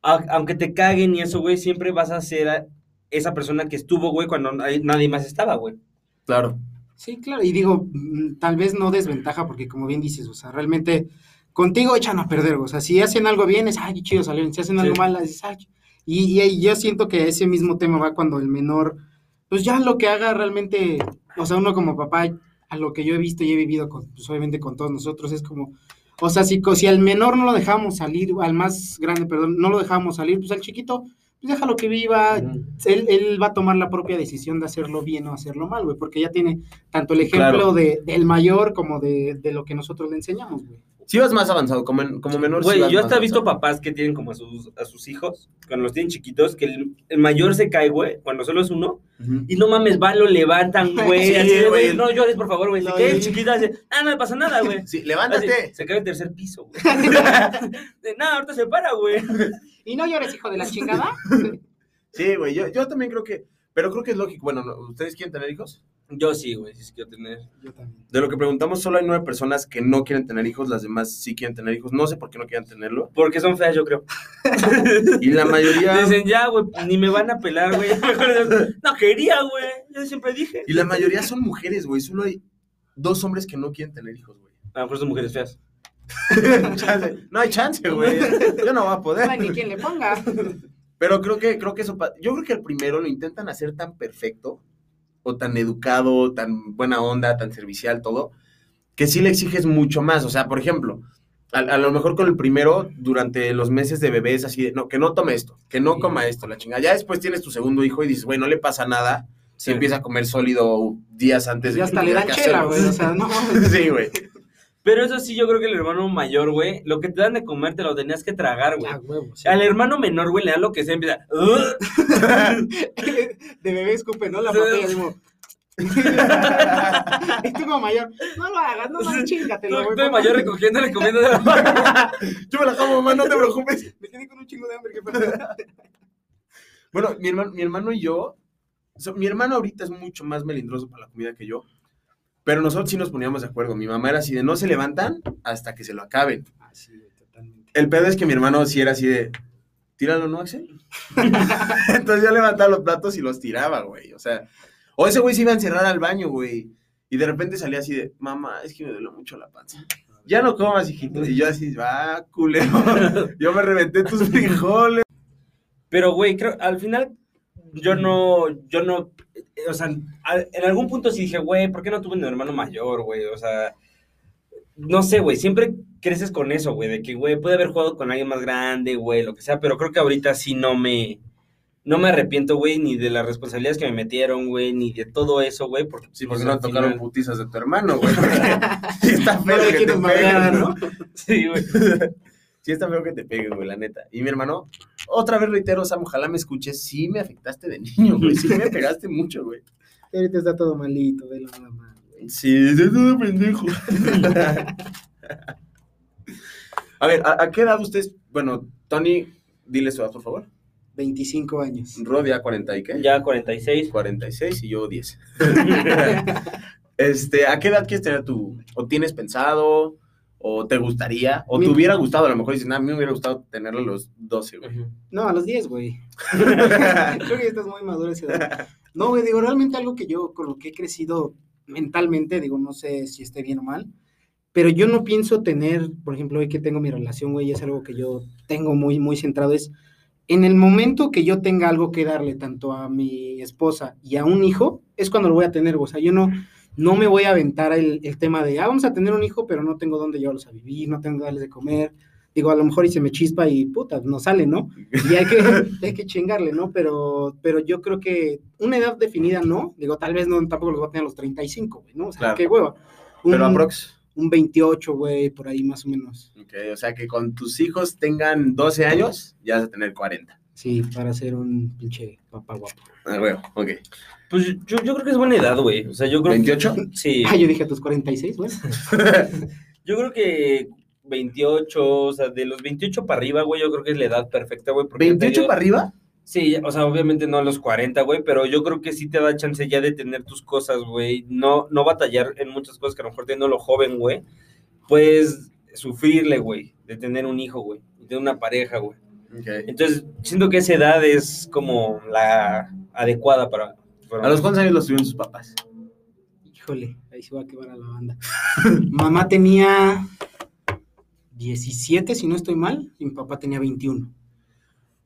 Aunque te caguen y eso, güey, siempre vas a ser esa persona que estuvo, güey, cuando nadie más estaba, güey. Claro. Sí, claro, y digo, mm, tal vez no desventaja, porque como bien dices, o sea, realmente contigo echan a perder, o sea, si hacen algo bien, es, ay, qué chido salieron, si hacen algo Sí. mal, dices, ay, y, y, y yo siento que ese mismo tema va cuando el menor, pues ya lo que haga realmente, o sea, uno como papá, a lo que yo he visto y he vivido, con, pues obviamente con todos nosotros, es como, o sea, si, si al menor no lo dejamos salir, al más grande, perdón, no lo dejamos salir, pues al chiquito, pues déjalo que viva, él, él va a tomar la propia decisión de hacerlo bien o hacerlo mal, güey, porque ya tiene tanto el ejemplo Claro. de, del mayor como de, de lo que nosotros le enseñamos, güey. Sí vas más avanzado, como, en- como menor. Güey, yo hasta he visto avanzado. papás que tienen como a sus, a sus hijos, cuando los tienen chiquitos, que el, el mayor se cae, güey, cuando solo es uno, y no mames, van, lo levantan, güey, Sí, así güey, no llores, por favor, güey, No, chiquita, dice, ah, no le pasa nada, güey. Sí, Así, levántate. se cae el tercer piso, güey. De, no, ahorita se para, güey. Y no llores, hijo de la chingada. Sí, güey, yo, yo también creo que... Pero creo que es lógico. Bueno, no, ¿ustedes quieren tener hijos? Yo sí, güey, sí, sí quiero tener. Yo también. De lo que preguntamos, solo hay nueve personas que no quieren tener hijos, las demás sí quieren tener hijos. No sé por qué no quieren tenerlo. Porque son feas, yo creo. Y la mayoría... Dicen, ya, güey, ni me van a pelar, güey. No quería, güey. Yo siempre dije. Y la mayoría son mujeres, güey. Solo hay dos hombres que no quieren tener hijos, güey. A lo mejor son mujeres feas. No hay chance, güey. Yo no voy a No poder. hay ni quien le ponga. Pero creo que, creo que eso... Yo creo que el primero lo intentan hacer tan perfecto, o tan educado, tan buena onda, tan servicial, todo, que sí le exiges mucho más. O sea, por ejemplo, a, a lo mejor con el primero, durante los meses de bebé es así de, no, que no tome esto, que no Sí. coma esto, la chingada. Ya después tienes tu segundo hijo y dices, güey, no le pasa nada si Sí. empieza a comer sólido días antes de Y que hasta le dan chela, güey. O sea, no. Sí, güey. Pero eso sí, yo creo que el hermano mayor, güey, lo que te dan de comer te lo tenías que tragar, güey. Huevo. sí. Al hermano menor, güey, le dan lo que sea, empieza. De bebé escupe, ¿no? La papilla, digo. y tú como mayor, no lo hagas, no, no, chingatelo, Tú de mayor recogiéndole, comiendo de la Yo me la como, mamá, no te preocupes. Me quedé con un chingo de hambre, ¿qué pasa? Bueno, mi hermano, mi hermano y yo, o sea, mi hermano ahorita es mucho más melindroso para la comida que yo, pero nosotros sí nos poníamos de acuerdo. Mi mamá era así de no se levantan hasta que se lo acaben. Ah, sí, güey, totalmente. El pedo es que mi hermano sí era así de, tíralo, ¿no, Axel? Entonces yo levantaba los platos y los tiraba, güey. O sea, o ese güey se iba a encerrar al baño, güey. Y de repente salía así de, mamá, es que me duele mucho la panza. Ya no comas, hijito. Y yo así, va, culero. Yo me reventé tus frijoles. Pero, güey, creo, al final, yo no, yo no, o sea, en algún punto sí dije, güey, ¿por qué no tuve un hermano mayor, güey? O sea, no sé, güey, siempre creces con eso, güey, de que, güey, puede haber jugado con alguien más grande, güey, lo que sea, pero creo que ahorita sí no me, no me arrepiento, güey, ni de las responsabilidades que me metieron, güey, ni de todo eso, güey, porque, Sí, pues, porque no tocaron final- putizas de tu hermano, güey. Sí está feo No que te ¿no? ¿no? Sí, güey. Sí está feo que te peguen, güey, la neta. Y mi hermano, otra vez reitero, Sam, ojalá me escuches. Sí me afectaste de niño, güey. Sí me pegaste mucho, güey. Ahorita está todo malito, velo nada más, güey. Sí, de todo pendejo. A ver, ¿a, a qué edad ustedes? Bueno, Tony, dile su edad, por favor. 25 años. Rod ya 40 y qué? Ya 46. 46 y yo 10. este, ¿a qué edad quieres tener tú? ¿O tienes pensado? ¿O te gustaría? ¿O te hubiera gustado? A lo mejor dices, nah, a mí me hubiera gustado tenerlo a los 12, güey. No, a los 10, güey. Creo que ya estás muy maduro a esa edad. No, güey, digo, realmente algo que yo, con lo que he crecido mentalmente, digo, no sé si esté bien o mal, pero yo no pienso tener, por ejemplo, hoy que tengo mi relación, güey, es algo que yo tengo muy, muy centrado, es en el momento que yo tenga algo que darle tanto a mi esposa y a un hijo, es cuando lo voy a tener, güey. o sea, yo no, no me voy a aventar el, el tema de, ah, vamos a tener un hijo, pero no tengo dónde llevarlos a vivir, no tengo darles de comer, digo, a lo mejor y se me chispa y puta, no sale, ¿no? Y hay que, hay que chingarle, ¿no? Pero, pero yo creo que una edad definida no, digo, tal vez no, tampoco los voy a tener a los 35, güey, ¿no? O sea, Claro. qué hueva. Un, Pero aprox. un 28, güey, por ahí más o menos. Ok, o sea que con tus hijos tengan 12 años, ya vas a tener 40. Sí, para ser un pinche papá guapo. Ah, güey, ok. Pues yo, yo creo que es buena edad, güey. O sea, yo creo ¿28? que. Sí. Ah, yo dije a tus 46, güey. Yo creo que 28, o sea, de los 28 para arriba, güey, yo creo que es la edad perfecta, güey. porque ya te ¿28 dio- para arriba? Sí, o sea, obviamente no a los 40, güey, pero yo creo que sí te da chance ya de tener tus cosas, güey. No, no batallar en muchas cosas que a lo mejor teniendo lo joven, güey. Puedes sufrirle, güey, de tener un hijo, güey, y tener una pareja, güey. Ok. Entonces, siento que esa edad es como la adecuada para... ¿A los cuántos años los tuvieron sus papás? Híjole, ahí se va a quemar a la banda. Mamá tenía 17, si no estoy mal, y mi papá tenía 21.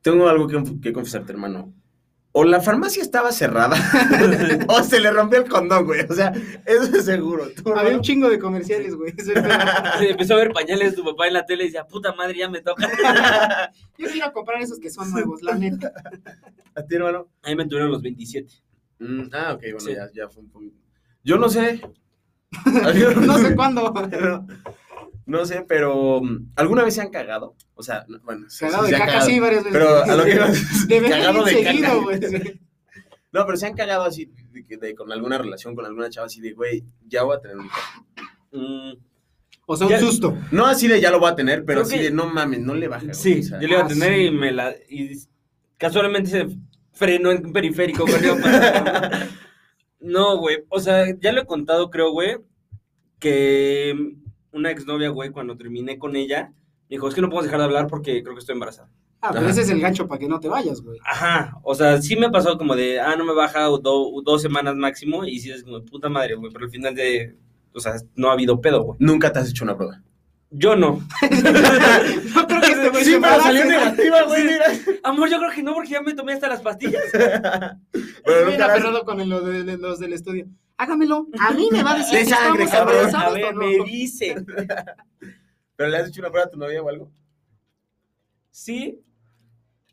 Tengo algo que, que confesarte, hermano. O la farmacia estaba cerrada, o se le rompió el condón, güey. O sea, eso es seguro. ¿Tú, Había hermano? un chingo de comerciales, güey. Verdad. Empezó a ver pañales de tu papá en la tele y decía, puta madre, ya me toca. Yo quiero comprar esos que son nuevos, la neta. ¿A ti, hermano? Ahí me tuvieron los 27. Mm, ah, ok, bueno, Sí. ya, ya fue un poquito. Yo no sé. No sé cuándo. No, no sé, pero mm, ¿alguna vez se han cagado? O sea, no- bueno, Cagado sí de se han caca, sí, varias veces. Pero a lo que De cagado de seguido, caca. güey. sí. No, pero se han cagado así de, con alguna relación, con alguna chava así de, güey, ya voy a tener un. Mm, O sea, un Ya- susto. No así de ya lo voy a tener, pero Creo así que- de no mames, no le baja. sí, o sea. yo le iba a Ah, tener sí. y me la... Y casualmente se frenó en periférico. corrió para- no, güey, o sea, ya lo he contado, creo, güey, que una exnovia, güey, cuando terminé con ella, me dijo, es que no podemos dejar de hablar porque creo que estoy embarazada. Ah, pero Ajá. ese es el gancho para que no te vayas, güey. Ajá, o sea, sí me ha pasado como de, ah, no me baja o do- dos semanas máximo, y sí es como, puta madre, güey, pero al final de, o sea, no ha habido pedo, güey. Nunca te has hecho una prueba. Yo no. No creo que este güey Sí, pero salió negativa, güey, mira. Amor, yo creo que no, porque ya me tomé hasta las pastillas. Pero aferrado con el- lo de, de- los del estudio. Hágamelo. A mí me va a decir De sangre, cabrón. A ver, me dice. ¿Pero le has hecho una prueba a tu novia o algo? Sí,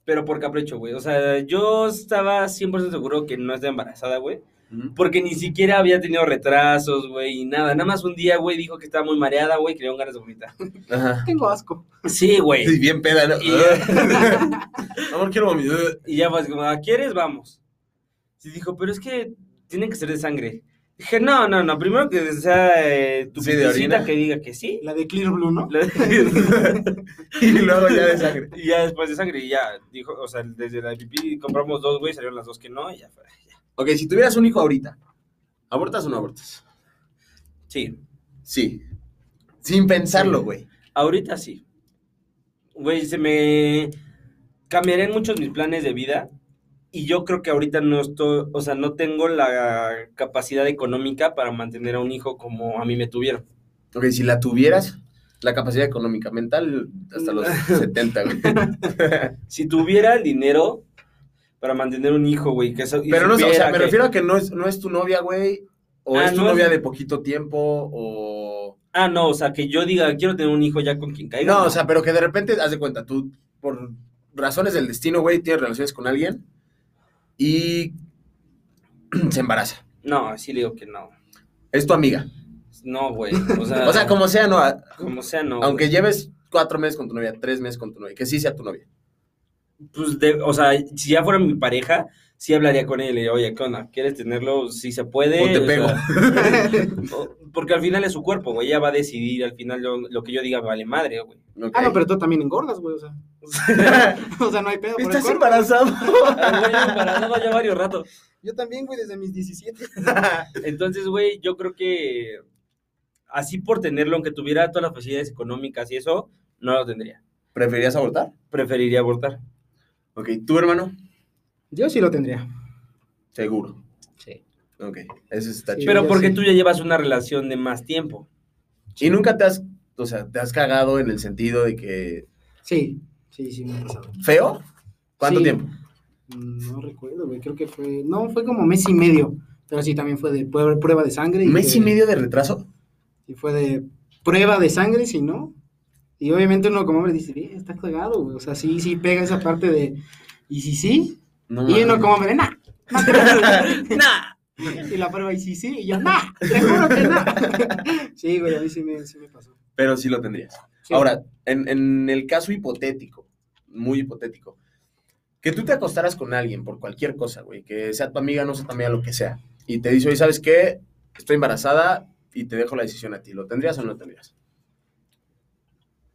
pero por capricho, güey. O sea, yo estaba 100% seguro que no está embarazada, güey. Porque ni siquiera había tenido retrasos, güey, y nada. Nada más un día, güey, dijo que estaba muy mareada, güey, que le dieron ganas de vomitar. Ajá. Tengo asco. Sí, güey. Sí, bien peda, ¿no? Y, Amor, quiero vomitar. y ya pues como, ¿a ¿quieres? Vamos. Sí, dijo, pero es que tienen que ser de sangre. Dije, no, no, no, primero que sea eh, tu Sí, de que diga que sí. La de Clear Blue, ¿no? La- Y luego ya de sangre. y ya después de sangre, y ya, dijo, o sea, desde la pipí compramos dos, güey, salieron las dos que no, y ya fue. ya. Ok, si tuvieras un hijo ahorita, ¿abortas o no abortas? Sí, Sí. Sin pensarlo, güey. ahorita sí. Güey, se me... cambiarían muchos mis planes de vida y yo creo que ahorita no estoy, o sea, no tengo la capacidad económica para mantener a un hijo como a mí me tuvieron. Ok, si la tuvieras, la capacidad económica, mental, hasta los 70, güey. Si tuviera el dinero para mantener un hijo, güey, que eso... Pero no, o sea, me que- refiero a que no es, no es tu novia, güey, o Ah, es tu no es- novia de poquito tiempo, o... Ah, no, o sea, que yo diga, quiero tener un hijo ya con quien caiga. No, o sea, pero que de repente, haz de cuenta, tú, por razones del destino, güey, tienes relaciones con alguien y se embaraza. No, sí le digo que no. Es tu amiga. No, güey, o sea... O sea, como sea, no, Como sea, no. aunque güey. lleves cuatro meses con tu novia, tres meses con tu novia, que sí sea tu novia. Pues, de- o sea, si ya fuera mi pareja, sí hablaría con él y le diría, oye, ¿qué onda? ¿Quieres tenerlo? Si se puede. O te O pego. sea, porque al final es su cuerpo, güey. Ella va a decidir, al final lo, lo que yo diga vale madre, güey. Ah, no, pero tú también engordas, güey, o sea. o sea, no hay pedo por el ¿Estás embarazado? Güey, embarazado ya varios ratos. Yo también, güey, desde mis 17. Entonces, güey, yo creo que así por tenerlo, aunque tuviera todas las facilidades económicas y eso, no lo tendría. ¿Preferirías abortar? Preferiría abortar. Ok, ¿tú, hermano? Yo sí lo tendría. Seguro. Sí. Ok, eso está Sí. chido. Pero porque sí. tú ya llevas una relación de más tiempo. ¿Y nunca te has, o sea, te has cagado en el sentido de que... Sí, sí, sí me ha pasado. ¿Feo? ¿Cuánto Sí. tiempo? No recuerdo, güey, creo que fue... No, fue como mes y medio. Pero sí, también fue de prueba, de sangre. ¿Un mes de- y medio de retraso? Y fue de prueba de sangre, si no. Y obviamente uno como hombre dice, "Bien, está cagado, güey. O sea, sí, sí pega esa parte de... ¿Y si sí? No Y uno como hombre, nah. no te creo". ¡Nah! Y la prueba, y si sí, y yo, nah, te juro que nah. Sí, güey, a mí sí me, sí me pasó. Pero sí lo tendrías. Sí. Ahora, en, en el caso hipotético, muy hipotético, que tú te acostaras con alguien por cualquier cosa, güey, que sea tu amiga, no sea tu amiga, lo que sea, y te dice, oye, ¿sabes qué? Estoy embarazada y te dejo la decisión a ti. ¿Lo tendrías o no lo tendrías?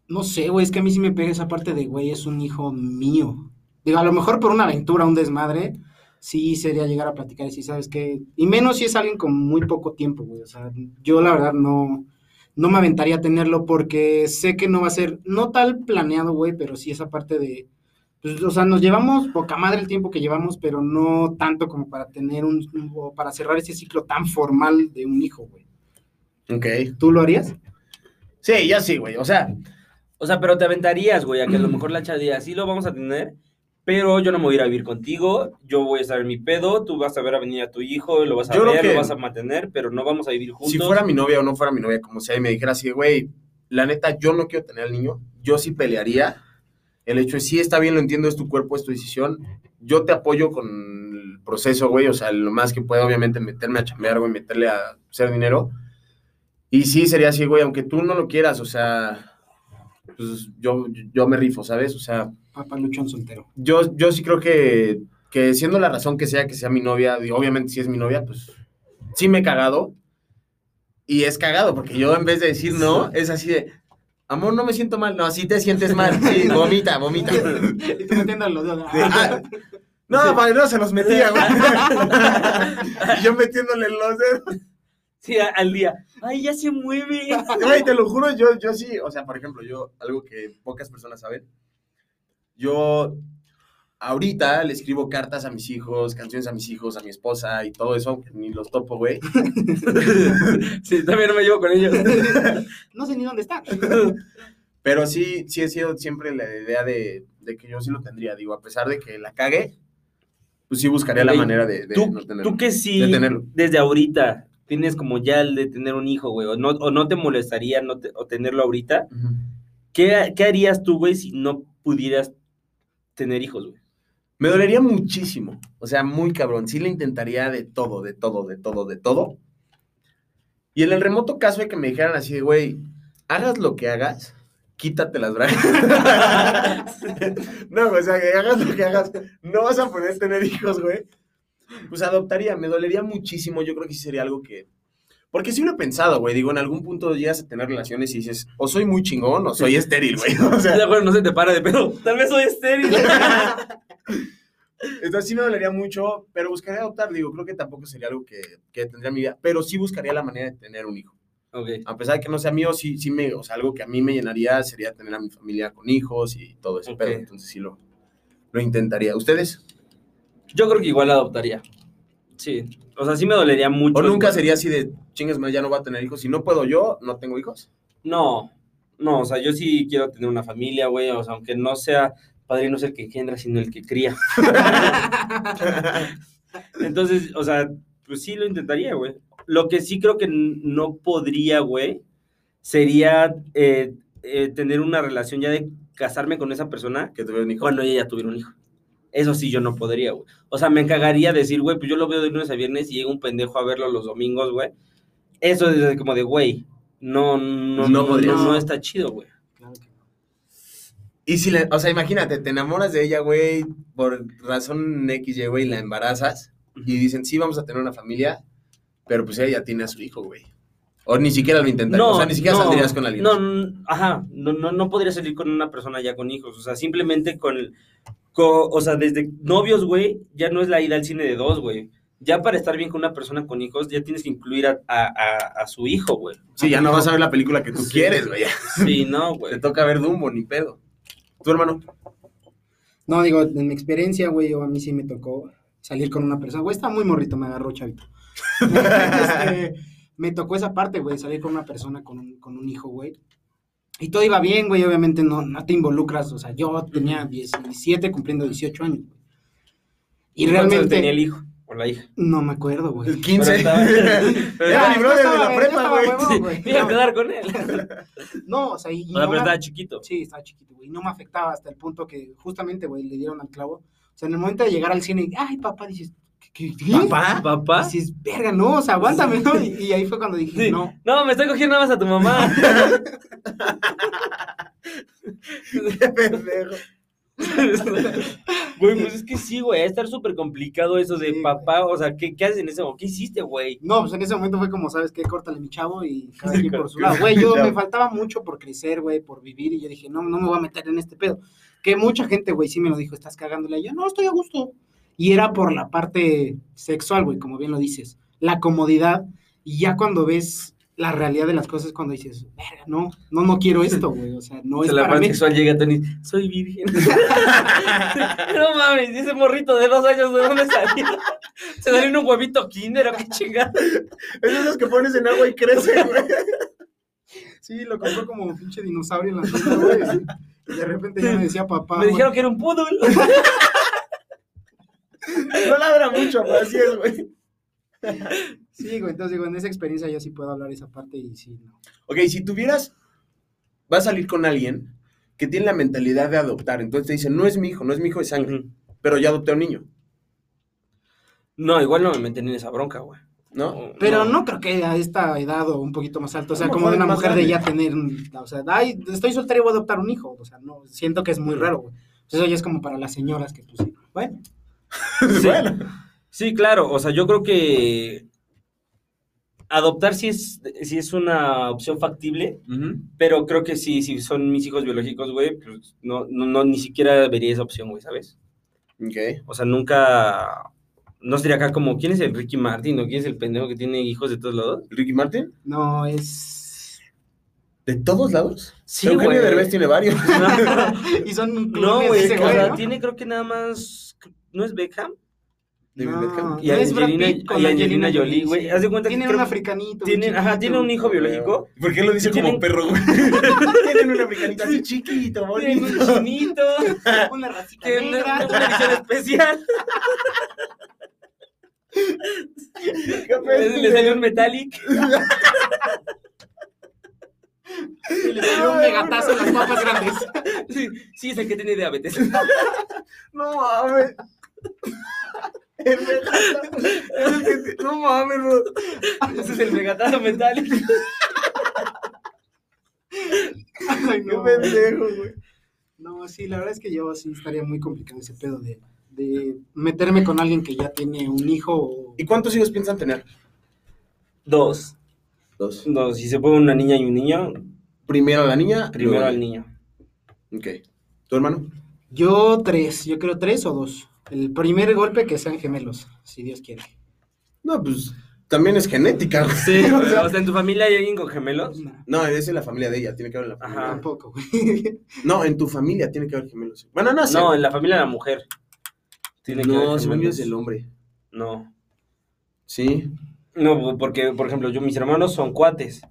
No sé, güey, es que a mí sí me pega esa parte de, güey, es un hijo mío. Digo, a lo mejor por una aventura, un desmadre, sí sería llegar a platicar y decir, ¿sabes qué? Y menos si es alguien con muy poco tiempo, güey. O sea, yo la verdad no, no me aventaría a tenerlo porque sé que no va a ser, no tal planeado, güey, pero sí esa parte de, pues, o sea, nos llevamos poca madre el tiempo que llevamos, pero no tanto como para tener un, o para cerrar ese ciclo tan formal de un hijo, güey. Ok. ¿Tú lo harías? Sí, ya sí, güey. O sea, O sea, pero te aventarías, güey, a que a lo mejor la diga, sí lo vamos a tener, pero yo no me voy a ir a vivir contigo, yo voy a estar en mi pedo, tú vas a ver a venir a tu hijo, lo vas a Yo ver, lo vas a mantener, pero no vamos a vivir juntos. si fuera mi novia o no fuera mi novia, como sea, y me dijera así, güey, la neta, yo no quiero tener al niño, yo sí pelearía. El hecho es, sí, está bien, lo entiendo, es tu cuerpo, es tu decisión. Yo te apoyo con el proceso, güey, o sea, lo más que pueda, obviamente, meterme a chambear, güey, meterle a hacer dinero. Y sí, sería así, güey, aunque tú no lo quieras, o sea, pues yo, yo me rifo, ¿sabes? O sea, Papá luchón soltero. yo, yo sí creo que, que siendo la razón que sea que sea mi novia, obviamente si es mi novia, pues sí me he cagado. Y es cagado, porque yo en vez de decir no, es así de, amor, no me siento mal. No, así te sientes mal. Sí, vomita, vomita. Y tú metiendo los dedos. Ah, no, para no se los metía, güey. Y yo metiéndole los dedos. Sí, al día. Ay, ya se mueve. Güey, te lo juro, yo, yo sí, o sea, por ejemplo, yo, algo que pocas personas saben, yo ahorita le escribo cartas a mis hijos, canciones a mis hijos, a mi esposa y todo eso, que ni los topo, güey. Sí, también no me llevo con ellos. No sé ni dónde está. Pero sí, sí he sido siempre la idea de, de que yo sí lo tendría, digo, a pesar de que la cague, pues sí buscaría la manera de, de Tú, no tenerlo. tú que sí, de tenerlo. desde ahorita, tienes como ya el de tener un hijo, güey, o no, o no te molestaría no te- o tenerlo ahorita. ¿qué, qué harías tú, güey, si no pudieras tener hijos, güey? Me dolería muchísimo, o sea, muy cabrón. Sí le intentaría de todo, de todo, de todo, de todo. Y en el remoto caso de que me dijeran así, güey, hagas lo que hagas, quítate las bragas. no, o sea, que hagas lo que hagas, no vas a poder tener hijos, güey. Pues adoptaría, me dolería muchísimo. Yo creo que sí sería algo que. Porque sí lo he pensado, güey. Digo, en algún punto llegas a tener relaciones y dices, o soy muy chingón o soy estéril, güey. O sea, no se te para de pedo. Tal vez soy estéril. Entonces sí me dolería mucho, pero buscaría adoptar. Digo, creo que tampoco sería algo que, que tendría en mi vida, pero sí buscaría la manera de tener un hijo. ok. A pesar de que no sea mío, sí, sí me, o sea, algo que a mí me llenaría sería tener a mi familia con hijos y todo ese Ok. pedo. Entonces sí lo, lo intentaría. ¿Ustedes? Yo creo que igual adoptaría. Sí. O sea, sí me dolería mucho. ¿O nunca sería así de, madre, ya no va a tener hijos? Si no puedo yo, no tengo hijos. No, no, o sea, yo sí quiero tener una familia, güey, o sea, aunque no sea padre, no es el que engendra, sino el que cría. Entonces, o sea, pues sí lo intentaría, güey. Lo que sí creo que no podría, güey, sería eh, eh, tener una relación ya de casarme con esa persona Que tuviera un hijo. cuando ella ya tuviera un hijo. Eso sí yo no podría, güey. O sea, me cagaría decir, güey, pues yo lo veo de lunes a viernes y llega un pendejo a verlo los domingos, güey. Eso es como de, güey, no, no, No no, podrías. no, no está chido, güey. Claro que no. Y si, le, o sea, imagínate, te enamoras de ella, güey, por razón X, Y, güey, la embarazas y dicen, sí, vamos a tener una familia, pero pues ella ya tiene a su hijo, güey. O ni siquiera lo intentarías, o sea, ni siquiera no, saldrías con alguien. No, no, ajá, no, no, no podría salir con una persona ya con hijos, o sea, simplemente con, el- o sea, desde novios, güey, ya no es la ida al cine de dos, güey. Ya para estar bien con una persona con hijos, ya tienes que incluir a, a, a- a su hijo, güey. Sí, ya no vas a ver la película que tú Sí. quieres, güey. Sí, no, Te güey. toca ver Dumbo, ni pedo. ¿Tu hermano? No, digo, en mi experiencia, güey, yo a mí sí me tocó salir con una persona. Güey, estaba muy morrito, me agarró chavito. Este, me tocó esa parte, güey, salir con una persona con un, con un hijo, güey. Y todo iba bien, güey, obviamente no, no te involucras. O sea, yo tenía 17 cumpliendo 18 años, güey. Y ¿Cuántos años realmente... tenía el hijo o la hija? No me acuerdo, güey. El 15. Pero estaba- pero Era mi brother de la prepa, güey. iba a quedar con él. No, o sea, y, y no pero estaba chiquito. Sí, estaba chiquito, güey. No me afectaba hasta el punto que justamente, güey, le dieron al clavo. O sea, en el momento de llegar al cine, ay, papá, dices, ¿qué? qué, qué? ¿Papá? ¿Papá? Dices, verga, no, o sea, aguántame, ¿no? Y, y ahí fue cuando dije, Sí. no. No, me estoy cogiendo nada más a tu mamá. Qué pendejo. Güey, pues es que sí, güey, va a estar súper complicado eso de Sí, papá, o sea, ¿qué, qué haces en ese momento? ¿Qué hiciste, güey? No, pues en ese momento fue como, ¿sabes qué? Córtale mi chavo y cada quien por su lado. Güey, yo me faltaba mucho por crecer, güey, por vivir. Y yo dije, no, no me voy a meter en este pedo. Que mucha gente, güey, sí me lo dijo, estás cagándole. Y yo, no, estoy a gusto. Y era por la parte sexual, güey, como bien lo dices. La comodidad. Y ya cuando ves la realidad de las cosas, cuando dices, verga, no, no, no quiero esto, güey. O sea, no es Se la para parte mí. sexual llega a Tony, soy virgen. no mames, ¿y ese morrito de dos años, ¿de dónde salió? Se salió en un huevito kinder, ¿o qué chingada? Es esos que pones en agua y crece, güey. Sí, lo compró como pinche dinosaurio en la tienda, güey. Y de repente ya me decía papá. Me güey. dijeron que era un poodle. No ladra mucho, pero así es, güey. Sí, güey, entonces digo, en esa experiencia yo sí puedo hablar esa parte y sí, no. Ok, si tuvieras, vas a salir con alguien que tiene la mentalidad de adoptar, entonces te dicen, no es mi hijo, no es mi hijo de sangre, pero ya adopté a un niño, No, igual no me meten en esa bronca, güey. ¿no? Pero no. creo que a esta edad o un poquito más alto, o sea, como de una mujer de ya tener, un- o sea, ay, estoy soltera y voy a adoptar un hijo, o sea, no, siento que es muy raro, güey. Eso ya es como para las señoras que, pues, sí, bueno, Sí. Bueno. Sí, claro, o sea, yo creo que adoptar sí es, sí es una opción factible, pero creo que sí, si son mis hijos biológicos, güey, pues no, no, no, ni siquiera vería esa opción, güey, ¿sabes? Ok. O sea, nunca, no sería acá como, ¿quién es el Ricky Martin o quién es el pendejo que tiene hijos de todos lados? ¿Ricky Martin? no es... ¿De todos lados? Sí, Eugenio güey. Derbez tiene varios. y son No, güey, ese o sea, ¿no? tiene creo que nada más, ¿no es Beckham? David No, Beckham. Y no Angelina, Pitt con y Angelina Jolie, güey, haz de cuenta que Tienen un africanito. tienen, ajá, tiene un hijo biológico, ¿Por qué lo dice Tienen- como perro, güey? Tienen un africanito así chiquito, tiene un bonito. chinito, Una ratita que una, una edición especial, le salió un metallic, Y le salió un megatazo en las papas grandes. sí, sí, es el que tiene diabetes. No mames. El megatazo. Es el que te- No mames, bro. Ese es el megatazo metálico. Ay, Qué no. pendejo, güey. No, sí, la verdad es que yo sí estaría muy complicado ese pedo de, de meterme con alguien que ya tiene un hijo o... ¿Y cuántos hijos piensan tener? Dos. Dos. Dos, si se puede una niña y un niño, Primero la niña. primero al el niño. Ok. ¿Tu hermano? Yo tres, yo creo tres o dos. El primer golpe que sean gemelos, si Dios quiere. No, pues también es genética, güey. Sí, O o sea, ¿en tu familia hay alguien con gemelos? No, no, es en la familia de ella, tiene que haber en la familia. Ajá. tampoco, güey. No, en tu familia tiene que haber gemelos. Bueno, no sé. No, en la familia de la mujer. Tiene que no, haber según yo es gemelos. el hombre. No. Sí. No, porque, por ejemplo, yo, mis hermanos son cuates.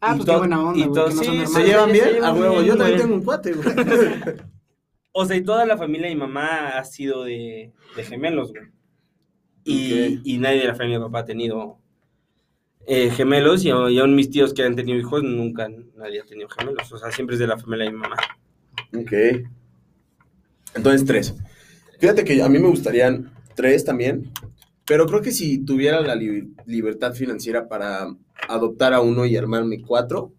Ah, Y pues qué buena onda, y güey, que no sí, son se hermanos. ¿Se llevan bien? A huevo, yo también tengo un cuate, güey. O sea, y toda la familia de mi mamá ha sido de, de gemelos, güey. Y, nadie de la familia de mi papá ha tenido eh, gemelos. Y, y aún mis tíos que han tenido hijos, nunca nadie ha tenido gemelos. O sea, siempre es de la familia de mi mamá. Ok. Entonces, tres. Fíjate que a mí me gustarían tres también, pero creo que si tuviera la li- libertad financiera para adoptar a uno y armarme cuatro,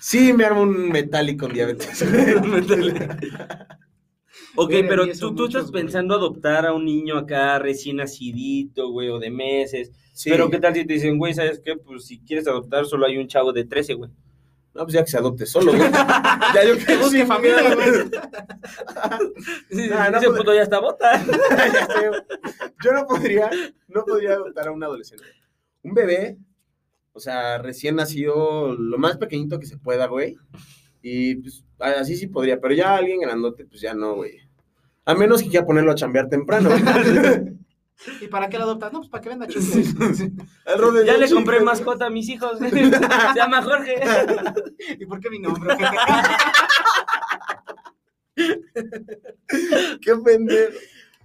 sí me armo un metálico con diabetes. ok, pero tú, tú estás güey. pensando adoptar a un niño acá recién nacidito, güey, o de meses. Sí. Pero ¿qué tal si te dicen, güey, ¿sabes qué? Pues si quieres adoptar, solo hay un chavo de 13, güey. No, pues ya que se adopte solo, güey. ya yo que Busque familia, güey. Sí, Nah, no ese puto ya está bota. Ya. Yo no podría, no podría adoptar a un adolescente. Un bebé, o sea, recién nacido, lo más pequeñito que se pueda, güey. Y pues así sí podría, pero ya alguien grandote, pues ya no, güey. A menos que quiera ponerlo a chambear temprano. güey. ¿Y para qué lo adoptas? No, pues para que venda chicles. Ya le compré mascota a mis hijos. Se llama Jorge. ¿Y por qué mi nombre? Qué pendejo.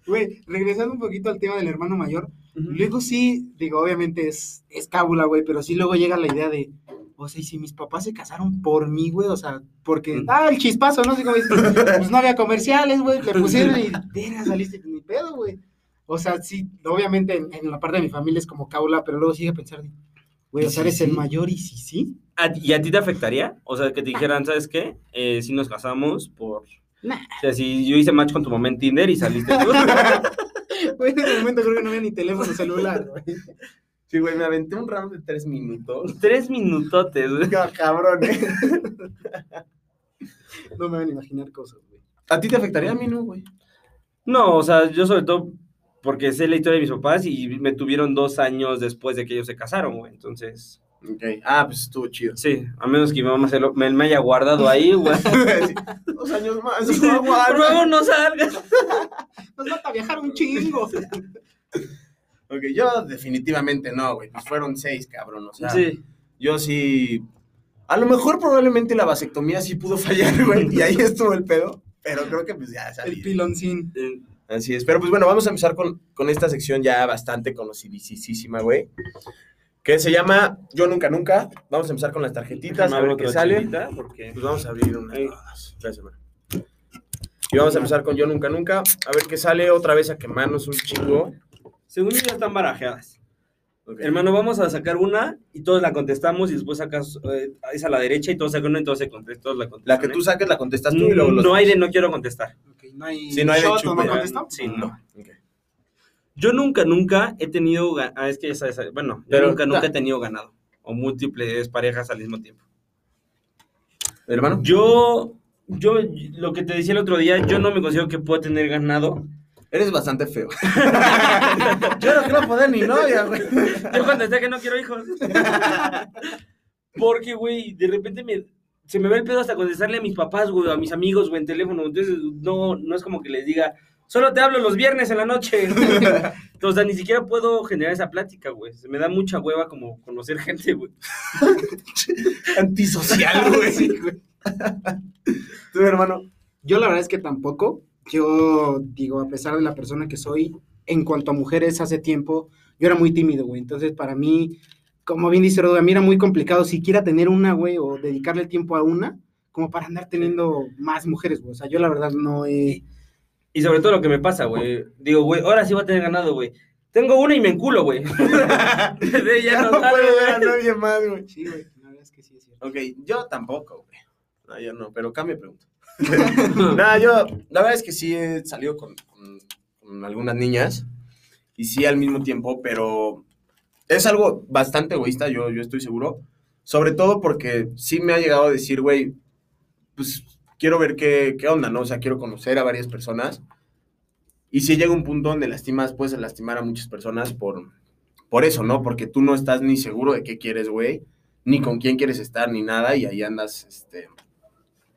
Güey, regresando un poquito al tema del hermano mayor, luego sí, digo, obviamente es, es cábula, güey, pero sí luego llega la idea de, o sea, y si mis papás se casaron por mí, güey, o sea, porque, Mm. ah, el chispazo, ¿no? Dices, pues no había comerciales, güey, le pusieron y, verga, saliste ni pedo, güey. O sea, sí, obviamente en, en la parte de mi familia es como cábula, pero luego sigue a pensar, güey, o sea, ¿Y si eres el sí? mayor y sí. ¿A ti- ¿Y a ti te afectaría? O sea, que te dijeran, ¿sabes qué? Eh, si nos casamos por... Nah. O sea, si yo hice match con tu mamá en Tinder y saliste tú. Güey, en ese momento creo que no había ni teléfono celular, güey. Sí, güey, me aventé un round de tres minutos. Tres minutotes, güey. Cabrón, ¿eh? No me van a imaginar cosas, güey. ¿A ti te afectaría? A mí no, güey. No, o sea, yo sobre todo porque sé la historia de mis papás y me tuvieron dos años después de que ellos se casaron, güey. Entonces, Ok. Ah, pues estuvo chido. sí, a menos que mi mamá se lo- me, me haya guardado ahí, güey. Sí, Dos años más. Por favor, no salgas. Nos mata a viajar un chingo. Ok, yo definitivamente no, güey. Pues fueron seis, cabrón. O sea, Sí. yo sí. A lo mejor probablemente la vasectomía sí pudo fallar, güey. Y ahí estuvo el pedo. Pero creo que pues ya El salí. piloncín. Eh, Así es. Pero pues bueno, vamos a empezar con, con esta sección ya bastante conocidísima, güey. Que se llama Yo Nunca Nunca. Vamos a empezar con las tarjetitas, a ver qué sale. porque... Pues vamos a abrir una. Ahí. Gracias, hermano. Y vamos a empezar con Yo Nunca Nunca. A ver qué sale otra vez a quemarnos un chingo. Según yo ya están barajeadas. Ok. Hermano, vamos a sacar una y todos la contestamos y después sacas eh, es a la derecha y todos sacan una y todos se contestan. Todos la, La contestan, que ¿eh? tú saques la contestas tú y luego los No hay de no quiero contestar. Ok, no hay. Sí, no hay de shot, chupe. ¿no contestó? Sí, no. Ok. Yo nunca, nunca he tenido. Ah, es que ya sabes. Bueno, yo nunca, nunca he tenido ganado. O múltiples parejas al mismo tiempo. Hermano. Yo. Yo, lo que te decía el otro día, yo no me considero que pueda tener ganado. Eres bastante feo. Yo no quiero poder ni novia, güey. Yo contesté que no quiero hijos. Porque, güey, de repente me, se me va el pedo hasta contestarle a mis papás, güey, a mis amigos, güey, en teléfono. Entonces, no, no es como que les diga, solo te hablo los viernes en la noche. Entonces, o sea, ni siquiera puedo generar esa plática, güey. Se me da mucha hueva como conocer gente, güey. Antisocial, güey. Sí, güey. Tú, hermano. Yo la verdad es que tampoco. Yo digo, a pesar de la persona que soy, en cuanto a mujeres hace tiempo, yo era muy tímido, güey. Entonces, para mí, como bien dice Rodo, a mí era muy complicado siquiera tener una, güey, o dedicarle el tiempo a una, como para andar teniendo más mujeres, güey. O sea, yo la verdad no he... Y sobre todo lo que me pasa, güey. Digo, güey, ahora sí voy a tener ganado, güey. Tengo una y me enculo, güey. Ya no no sale, puedo ver a nadie más, güey. Sí, güey, la verdad es que sí es cierto. Ok, yo tampoco, güey. No, yo no, pero cambio de pregunta. Nada, yo, la verdad es que sí he salido con, con- con algunas niñas y sí al mismo tiempo, pero es algo bastante egoísta, yo, yo estoy seguro. Sobre todo porque sí me ha llegado a decir, güey, pues quiero ver qué, qué onda, ¿no? O sea, quiero conocer a varias personas. Y si llega un punto donde lastimas, puedes lastimar a muchas personas por, por eso, ¿no? Porque tú no estás ni seguro de qué quieres, güey, ni con quién quieres estar, ni nada, y ahí andas, este,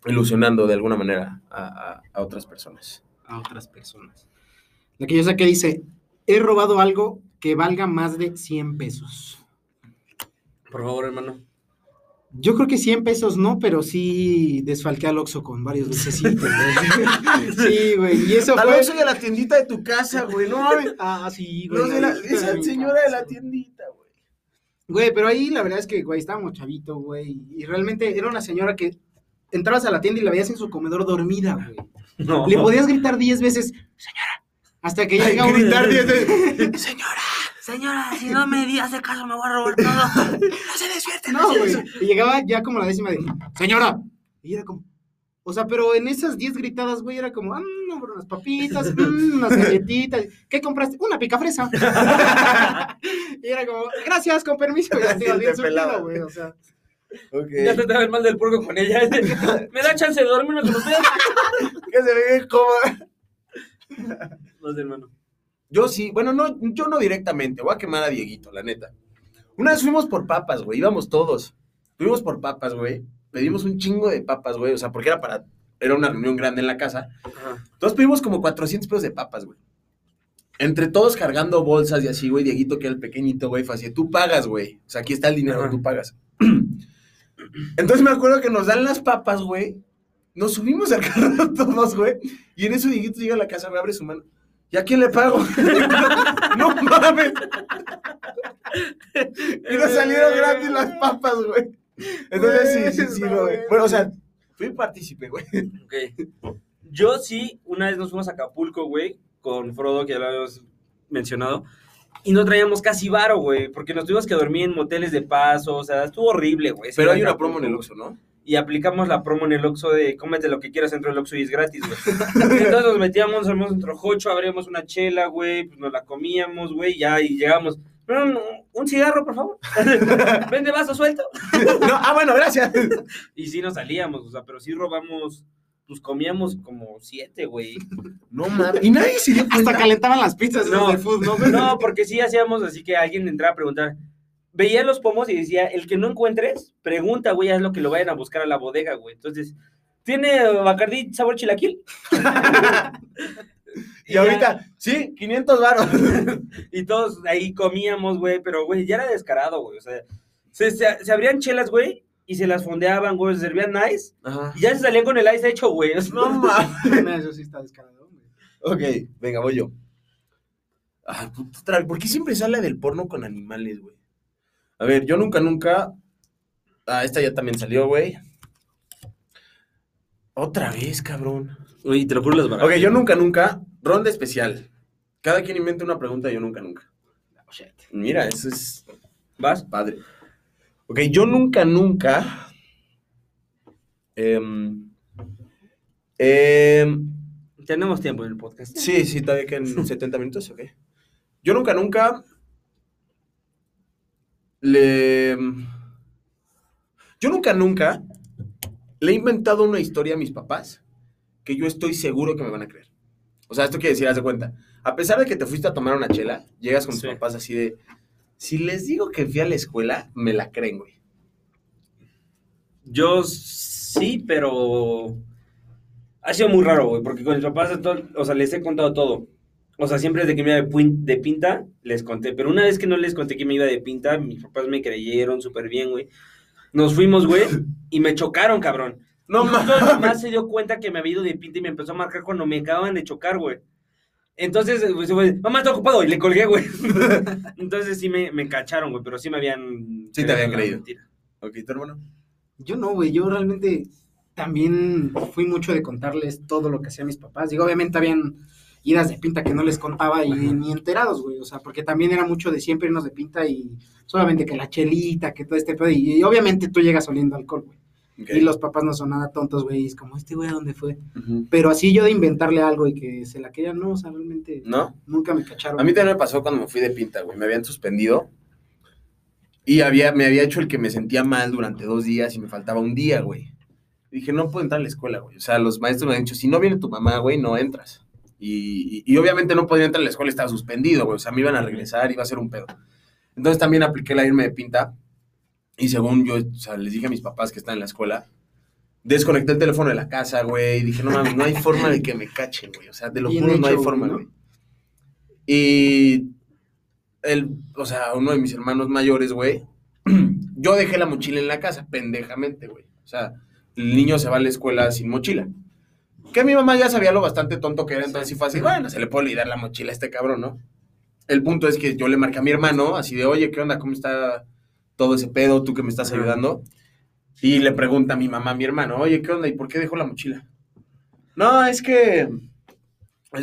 ilusionando de alguna manera a, a- a otras personas. a otras personas. La que yo saqué dice, he robado algo que valga más de 100 pesos. Por favor, hermano. Yo creo que 100 pesos no, pero sí desfalqué al Oxxo con varios dulcecitos, güey. Sí, güey, y eso Al fue... Oxxo y a la tiendita de tu casa, güey, no mames. Ah, sí, güey. De la- esa mi señora de la tiendita, güey. Güey, pero ahí la verdad es que, güey, estábamos chavito, güey. Y realmente era una señora que entrabas a la tienda y la veías en su comedor dormida, güey. No. Le podías gritar 10 veces, señora. Hasta que Ay, llega un... gritar diez veces. Señora. Señora, si no me di hace caso, me voy a robar todo. No se despierte, No, güey. Y llegaba ya como la décima de, señora. Y era como, o sea, pero en esas 10 gritadas, güey, era como, ah, no, bro, unas papitas, mm, unas galletitas. ¿Qué compraste? Una picafresa. y era como, gracias, con permiso. Y así, Te bien surtido, güey, o sea. Ok. Ya te el mal del puerco con ella. ¿Me da chance de dormirme con usted? Que se ve como... No sé, hermano. Yo sí, bueno, no, yo no directamente, voy a quemar a Dieguito, la neta. Una vez fuimos por papas, güey, íbamos todos. Fuimos por papas, güey. Pedimos un chingo de papas, güey, o sea, porque era para, era una reunión grande en la casa. Ajá. Entonces pedimos como 400 pesos de papas, güey. Entre todos cargando bolsas y así, güey, Dieguito, que era el pequeñito, güey, fue así, tú pagas, güey. O sea, aquí está el dinero, Ajá. tú pagas. Entonces me acuerdo que nos dan las papas, güey. Nos subimos al carro todos, güey. Y en eso Dieguito llega a la casa, me abre su mano. ¿Y a quién le pago? no mames. y nos salieron gratis las papas, güey. Entonces sí, sí, sí, Güey, güey. Bueno, o sea, fui partícipe, güey. Ok. Yo sí, una vez nos fuimos a Acapulco, güey, con Frodo, que ya lo habíamos mencionado, y no traíamos casi varo, güey, porque nos tuvimos que dormir en moteles de paso, o sea, estuvo horrible, güey. Pero hay una promo en el Oxxo, ¿no? Y aplicamos la promo en el Oxxo de cómete lo que quieras dentro del Oxxo y es gratis, güey. Entonces nos metíamos, nos armamos un trojocho, abríamos una chela, güey, pues nos la comíamos, güey, ya, y llegamos. No, no, un cigarro, por favor. Vende vaso suelto. no. Ah, bueno, gracias. Y sí nos salíamos, o sea, pero sí robamos, pues comíamos como siete, güey. No mames. Y nadie se dio Hasta calentaban las pizzas No. no. de food, ¿no? No, porque sí hacíamos así que alguien entraba a preguntar. Veía los pomos y decía, el que no encuentres, pregunta, güey, haz lo que lo vayan a buscar a la bodega, güey. Entonces, ¿tiene Bacardí sabor chilaquil? Y ahorita, sí, 500 varos. Y todos ahí comíamos, güey, pero, güey, ya era descarado, güey. O sea, se, se, se abrían chelas, güey, y se las fondeaban, güey, se servían nice, Ajá. y ya se salían con el ice hecho, güey. No mames. No, Eso sí está descarado, güey. Ok, venga, voy yo. Ay, puta, otra vez, ¿por qué siempre sale del porno con animales, güey? A ver, yo nunca, nunca. Ah, esta ya también salió, güey. Otra vez, cabrón. Uy, te lo juro las Ok, yo nunca, nunca. Ronda especial. Cada quien inventa una pregunta, yo nunca, nunca. Oh, shit. Mira, eso es ¿Vas? padre. Ok, yo nunca, nunca. em, em, Tenemos tiempo en el podcast. Sí, sí, todavía quedan 70 minutos, ok. Yo nunca, nunca le... Yo nunca, nunca le he inventado una historia a mis papás que yo estoy seguro que me van a creer. O sea, esto quiere decir, haz de cuenta, a pesar de que te fuiste a tomar una chela, llegas con tus Sí. papás así de, si les digo que fui a la escuela, me la creen, güey. Yo sí, pero ha sido muy raro, güey, porque con mis papás, todo- o sea, les he contado todo. O sea, siempre desde que me iba de, pinta, les conté. Pero una vez que no les conté que me iba de pinta, mis papás me creyeron súper bien, güey. Nos fuimos, güey, y me chocaron, cabrón. No mames. mamá se dio cuenta que me había ido de pinta y me empezó a marcar cuando me acaban de chocar, güey. Entonces, güey, se fue, mamá, estoy ocupado, y le colgué, güey. Entonces sí me, me cacharon, güey, pero sí me habían... Sí te habían creído. mentira. Ok, tu hermano. Yo no, güey, yo realmente también fui mucho de contarles todo lo que hacían mis papás. Digo, obviamente habían idas de pinta que no les contaba y ni enterados, güey, o sea, porque también era mucho de siempre irnos de pinta y solamente que la chelita, que todo este pedo, y, y obviamente tú llegas oliendo alcohol, güey. Y los papás no son nada tontos, güey, y es como, este güey, ¿a dónde fue? Pero así yo de inventarle algo y que se la querían, no, o sea, realmente ¿No? nunca me cacharon. A mí también me pasó cuando me fui de pinta, güey. Me habían suspendido. Y había, me había hecho el que me sentía mal durante dos días y me faltaba un día, güey. Dije, no puedo entrar a la escuela, güey. O sea, los maestros me han dicho, si no viene tu mamá, güey, no entras. Y, y- y obviamente no podía entrar a la escuela, estaba suspendido, güey. O sea, me iban a regresar, iba a ser un pedo. Entonces también apliqué la irme de pinta. Y según yo, o sea, les dije a mis papás que están en la escuela, desconecté el teléfono de la casa, güey. y Dije, no mames, no hay forma de que me cachen, güey. O sea, te lo juro, no hay forma, güey. Y el, o sea, uno de mis hermanos mayores, güey, yo dejé la mochila en la casa, pendejamente, güey. O sea, el niño se va a la escuela sin mochila. Que mi mamá ya sabía lo bastante tonto que era, entonces sí fue así, bueno, se le puede olvidar la mochila a este cabrón, ¿no? El punto es que yo le marqué a mi hermano, así de, oye, ¿qué onda? ¿Cómo está todo ese pedo? ¿Tú que me estás ayudando? Y le pregunta a mi mamá, a mi hermano, oye, ¿qué onda? ¿Y por qué dejó la mochila? No, es que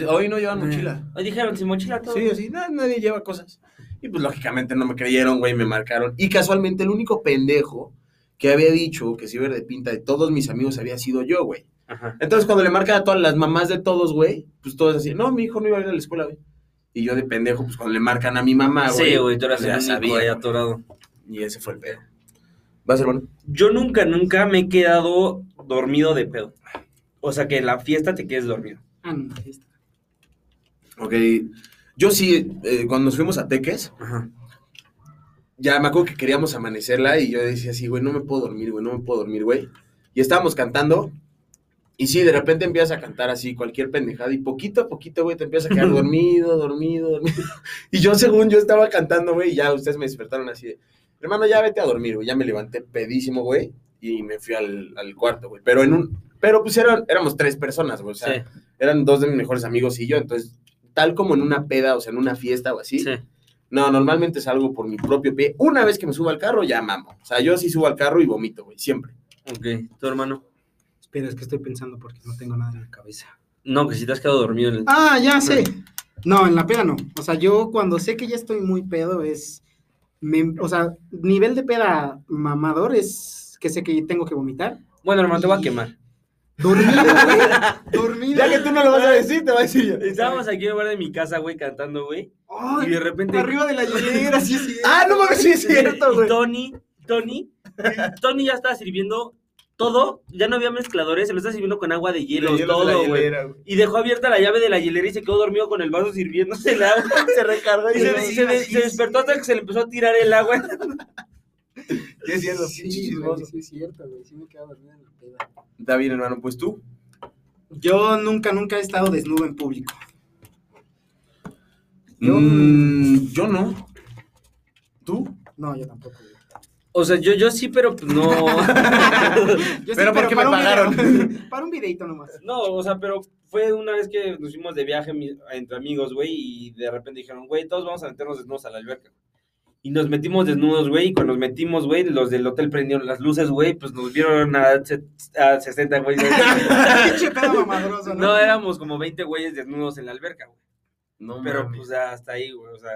hoy no llevan mochila. Hoy dijeron, sin mochila todo. Sí, así, "No, nadie lleva cosas. Y pues lógicamente no me creyeron, güey, me marcaron. Y casualmente el único pendejo que había dicho que se iba de pinta de todos mis amigos había sido yo, güey. Ajá. Entonces cuando le marcan a todas las mamás de todos, güey, pues todos así, no, mi hijo no iba a ir a la escuela, güey. Y yo de pendejo, pues cuando le marcan a mi mamá, güey. Sí, güey, tú eras el único ahí güey. atorado. Y ese fue el pedo. ¿Vas, hermano? Yo nunca, nunca me he quedado dormido de pedo. O sea, que en la fiesta te quedes dormido. Ah, no, está. Ok. Yo sí, eh, cuando nos fuimos a Teques, Ajá. ya me acuerdo que queríamos amanecerla y yo decía así, güey, no me puedo dormir, güey, no me puedo dormir, güey. Y estábamos cantando y sí, de repente empiezas a cantar así cualquier pendejada y poquito a poquito, güey, te empiezas a quedar dormido, dormido, dormido. Y yo según yo estaba cantando, güey, y ya ustedes me despertaron así de, hermano, ya vete a dormir, güey. Ya me levanté pedísimo, güey, y me fui al, al cuarto, güey. Pero en un, pero pues eran, éramos tres personas, güey, o sea, Sí, eran dos de mis mejores amigos y yo, entonces, tal como en una peda, o sea, en una fiesta o así, sí. no, normalmente salgo por mi propio pie. Una vez que me subo al carro, ya mamo. O sea, yo sí subo al carro y vomito, güey, siempre. Ok, tu hermano. Espera, es que estoy pensando porque no tengo nada en la cabeza. No, que si te has quedado dormido en el. Ah, ya sé. No, en la peda no. O sea, yo cuando sé que ya estoy muy pedo es. me- o sea, nivel de peda mamador es que sé que tengo que vomitar. Bueno, hermano, te voy a quemar. Dormido, güey. Dormido. Ya que tú no lo vas a decir, te voy a decir yo. Estábamos aquí en el bar de mi casa, güey, cantando, güey. Ay, Y de repente. arriba de la hielera, sí, sí. Ah, no mames, sí es cierto, Y güey. Tony, Tony, Tony ya estaba sirviendo todo, ya no había mezcladores, se lo está sirviendo con agua de hielo, la todo, güey. Y dejó abierta la llave de la hielera y se quedó dormido con el vaso sirviéndose el agua. Se recargó y Y se, se, se de- se despertó hasta que se le empezó a tirar el agua. ¿Qué es cierto? Sí, güey, chismoso. sí es cierto, güey. Sí me quedo dormido en la peda. Está bien, hermano, pues tú. Yo nunca, nunca he estado desnudo en público. Yo- Mm, yo no. ¿Tú? No, yo tampoco, güey. O sea, yo, yo sí, pero pues no. Yo Pero ¿por qué me pagaron? video. para un videito nomás. No, o sea, pero fue una vez que nos fuimos de viaje mi- entre amigos, güey, y de repente dijeron, güey, todos vamos a meternos desnudos a la alberca. Y nos metimos desnudos, güey, y cuando nos metimos, güey, los del hotel prendieron las luces, güey, pues nos vieron a, a 60, güey. Pinche pedo mamadroso, ¿no? No, éramos como 20 güeyes desnudos en la alberca, güey. No, Pero mames. pues hasta ahí, güey, o sea...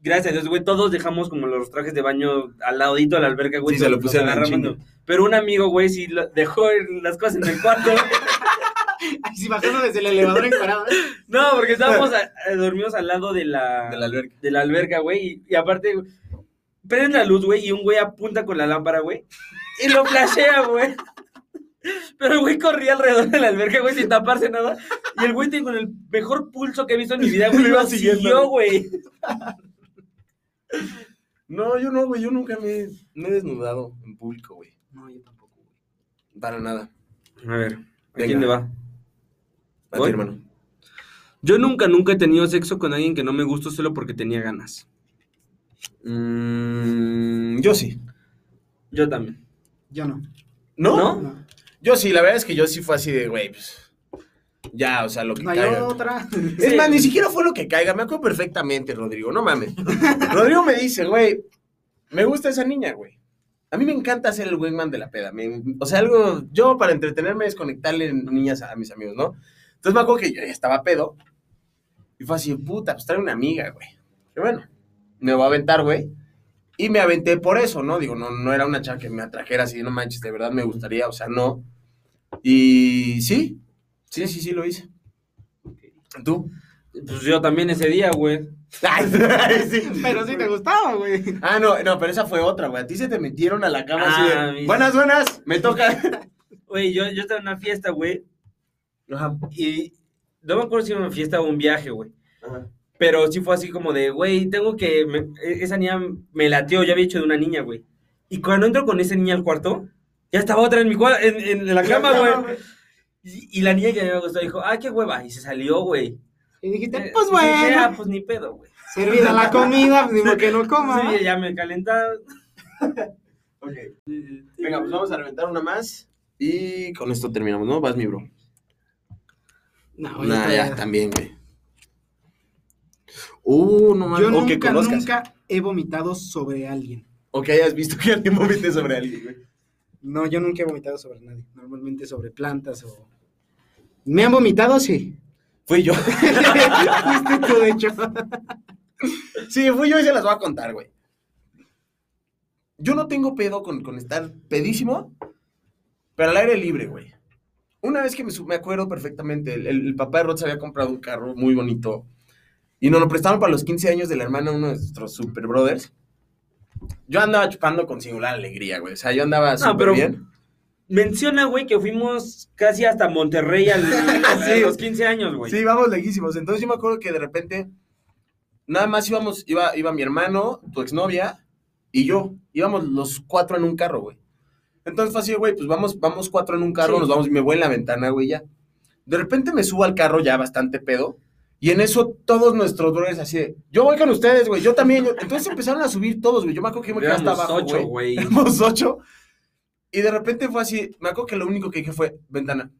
Gracias a Dios, güey, todos dejamos como los trajes de baño al ladito de la alberca, güey. Sí, se lo chinga. ¿no? Pero un amigo, güey, sí lo- dejó las cosas en el cuarto. Ay, sí, bajando desde el elevador encuadrado. ¿eh? No, porque estábamos a- a- dormidos al lado de la, De la alberca. de la alberca, güey. Y, y aparte, güey, prenden la luz, güey, y un güey apunta con la lámpara, güey. Y lo flashea, güey. Pero el güey corría alrededor de la alberca, güey, sin taparse nada. Y el güey tiene con el mejor pulso que he visto en mi vida, güey. Lo iba Lo siguiendo, siguió, güey. No, yo no, güey. Yo nunca me, me he desnudado en público, güey. No, yo tampoco, güey. Para nada. A ver, ¿a Venga. quién le va? A ti, hermano. Yo nunca, nunca he tenido sexo con alguien que no me gustó solo porque tenía ganas. Mm, yo sí. Yo también. Yo no. ¿No? ¿No? No, Yo sí, la verdad es que yo sí fue así de, güey, pues. Ya, o sea, lo que no hay caiga. otra. Es Sí. más, ni siquiera fue lo que caiga. Me acuerdo perfectamente, Rodrigo. No mames. Rodrigo me dice, güey, me gusta esa niña, güey. A mí me encanta ser el wingman de la peda. me- o sea, algo. Yo para entretenerme es conectarle niñas a, a mis amigos, ¿no? Entonces me acuerdo que yo ya estaba pedo. Y fue así, puta, pues trae una amiga, güey. Que bueno, me voy a aventar, güey. Y me aventé por eso, ¿no? Digo, no, no era una chava que me atrajera así, no manches, de verdad me gustaría, o sea, no. Y sí, sí, sí, sí lo hice. ¿Tú? Pues yo también ese día, güey. Sí. Pero sí te gustaba, güey. Ah, no, no, pero esa fue otra, güey. A ti se te metieron a la cama Ah, así de, mis- buenas, buenas, me toca. Güey, yo, yo estaba en una fiesta, güey. Ajá. Y no me acuerdo si era una fiesta o un viaje, güey. Ajá. Pero sí fue así como de, güey, tengo que. me- e- esa niña me latió, ya había hecho de una niña, güey. Y cuando entro con esa niña al cuarto, ya estaba otra en mi en, en la cama, güey. Y, y la niña que me gustó dijo, ah, qué hueva. Y se salió, güey. Y dijiste, Eh, pues dije, ah, bueno, pues ni pedo, güey. servida la comida, pues, digo que no coma. Sí, ya me calentaba. Ok. Venga, pues vamos a reventar una más. Y con esto terminamos, ¿no? Vas, mi bro. No, Nah, ya, también, güey. Uh, no mames. Yo O que nunca, conozcas. nunca he vomitado sobre alguien. O que hayas visto que alguien vomite sobre alguien, güey. No, yo nunca he vomitado sobre nadie. Normalmente sobre plantas o... ¿Me han vomitado? Sí. Fui yo. Fuiste tú, de hecho. Sí, fui yo y se las voy a contar, güey. Yo no tengo pedo con, con estar pedísimo, pero al aire libre, güey. Una vez que me, me acuerdo perfectamente, el, el- el papá de Rod se había comprado un carro muy bonito y nos lo prestaron para los 15 años de la hermana de uno de nuestros super brothers. Yo andaba chupando con singular alegría, güey. O sea, yo andaba súper pero- bien. Menciona, güey, que fuimos casi hasta Monterrey al- a Sí. los 15 años, güey. Sí, vamos leguísimos. Entonces yo me acuerdo que de repente, nada más íbamos, iba, iba mi hermano, tu exnovia y yo. Íbamos los cuatro en un carro, güey. Entonces fue así, güey, pues vamos, vamos cuatro en un carro, Sí. nos vamos y me voy en la ventana, güey, ya. De repente me subo al carro ya bastante pedo. Y en eso todos nuestros brothers así de, yo voy con ustedes, güey, yo también. yo-". Entonces empezaron a subir todos, güey. Yo me acuerdo que yo me quedé hasta abajo, ocho, güey. güey. Éramos ocho. Y de repente fue así, me acuerdo que lo único que dije fue, ventana,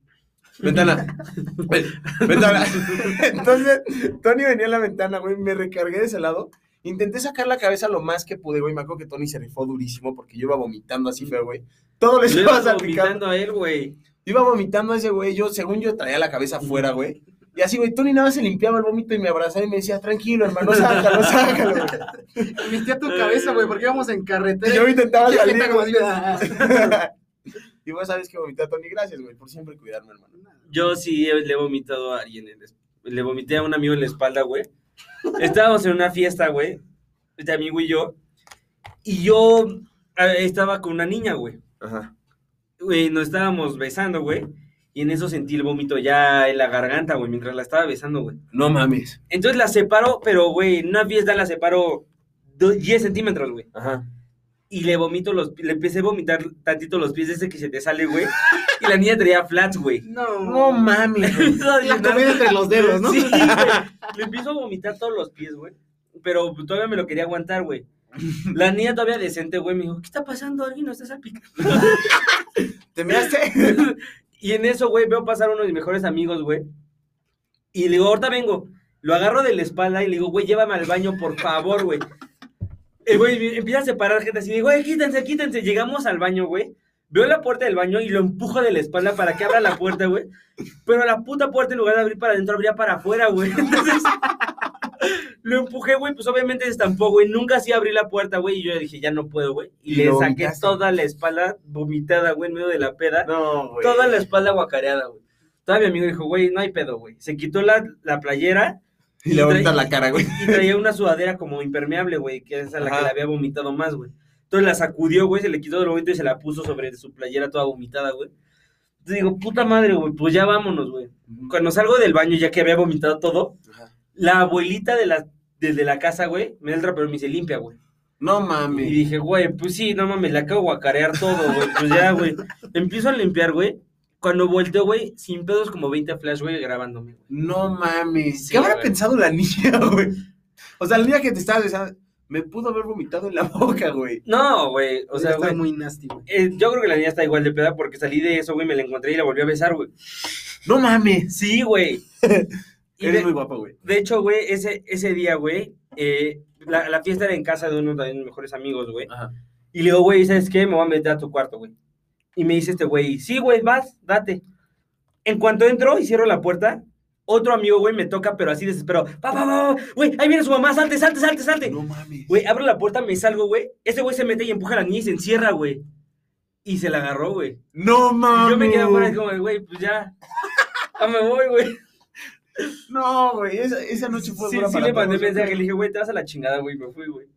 ventana, ven- ventana. Entonces, Tony venía a la ventana, güey, me recargué de ese lado. Intenté sacar la cabeza lo más que pude, güey. Me acuerdo que Tony se rifó durísimo porque yo iba vomitando así feo, güey. Todo le estaba salpicando. a él, güey. Iba vomitando a ese güey. Yo, según yo, traía la cabeza afuera, güey. Y así, güey, Tony nada más se limpiaba el vómito y me abrazaba y me decía, tranquilo, hermano, sácalo, sácalo, güey. Metí tu cabeza, güey, porque íbamos en carretera. Y yo intentaba salir. Y vos sabes que vomité a Tony. Gracias, güey, por siempre cuidarme, hermano. Yo sí le he vomitado a alguien. en le vomité a un amigo en la espalda, güey. Estábamos en una fiesta, güey. Este amigo y yo. Y yo eh, estaba con una niña, güey. Ajá. Güey, nos estábamos besando, güey. Y en eso sentí el vómito ya en la garganta, güey, mientras la estaba besando, güey. No mames. Entonces la separo, pero, güey, en una fiesta la separo do- 10 centímetros, güey. Ajá. Y le vomito los le empecé a vomitar tantito los pies desde que se te sale, güey. Y la niña traía flats, güey. No, No mames, La comida entre los dedos, ¿no? Sí, güey. Le empiezo a vomitar todos los pies, güey. Pero todavía me lo quería aguantar, güey. La niña todavía decente, güey, me dijo, ¿qué está pasando? ¿Alguien no está salpicando? ¿Te miraste? y en eso, güey, veo pasar uno de mis mejores amigos, güey. Y le digo, ahorita vengo. Lo agarro de la espalda y le digo, güey, llévame al baño, por favor, güey. El güey empieza a separar gente así, güey, quítense, quítense. Llegamos al baño, güey. Veo la puerta del baño y lo empujo de la espalda para que abra la puerta, güey. Pero la puta puerta, en lugar de abrir para adentro, abría para afuera, güey. Entonces, lo empujé, güey, pues obviamente se estampó, güey. Nunca así abrí la puerta, güey. Y yo dije, ya no puedo, güey. Y, Y le saqué vomitaste. toda la espalda vomitada, güey, en medio de la peda. No, güey. toda la espalda guacareada, güey. Todavía mi amigo dijo, güey, no hay pedo, güey. Se quitó la, la playera Y le trae- vomitas la cara, güey. y traía una sudadera como impermeable, güey, que es a la Ajá. que le había vomitado más, güey. Entonces la sacudió, güey, se le quitó del vómito y se la puso sobre su playera toda vomitada, güey. Entonces digo, puta madre, güey, pues ya vámonos, güey. Cuando salgo del baño, ya que había vomitado todo, Ajá. La abuelita de la, desde la casa, güey, me da el trapero y me dice, limpia, güey. No Y mames. dije, güey, pues sí, no mames, le acabo de guacarear todo, güey. Pues ya, güey. Empiezo a limpiar, güey. Cuando volteo, güey, sin pedos como 20 flash, güey, grabándome, güey. No mames. Sí, ¿Qué habrá güey. pensado la niña, güey? O sea, la niña que te estaba besando, me pudo haber vomitado en la boca, güey. No, güey, o sea, está güey. muy nasty, güey. eh, yo creo que la niña está igual de peda porque salí de eso, güey, me la encontré y la volví a besar, güey. No mames. Sí, güey. Eres de, muy guapo, güey. de hecho, güey, ese, ese día, güey, eh, la, la fiesta era en casa de uno de mis mejores amigos, güey. Ajá. Y le digo, güey, ¿sabes qué? Me voy a meter a tu cuarto, güey. Y me dice este güey, sí, güey, vas, date. En cuanto entro y cierro la puerta, otro amigo, güey, me toca, pero así desesperado. Pa, pa, pa, pa, güey, ahí viene su mamá, salte, salte, salte, salte. No mames. Güey, abro la puerta, me salgo, güey. Ese güey se mete y empuja a la niña y se encierra, güey. Y se la agarró, güey. No Y mames. yo me quedé afuera como, güey, pues ya. Ya me voy, güey. No, güey. Esa, esa noche fue Sí, dura sí para le mandé todos, mensaje, le dije, güey, te vas a la chingada, güey. Me fui, güey.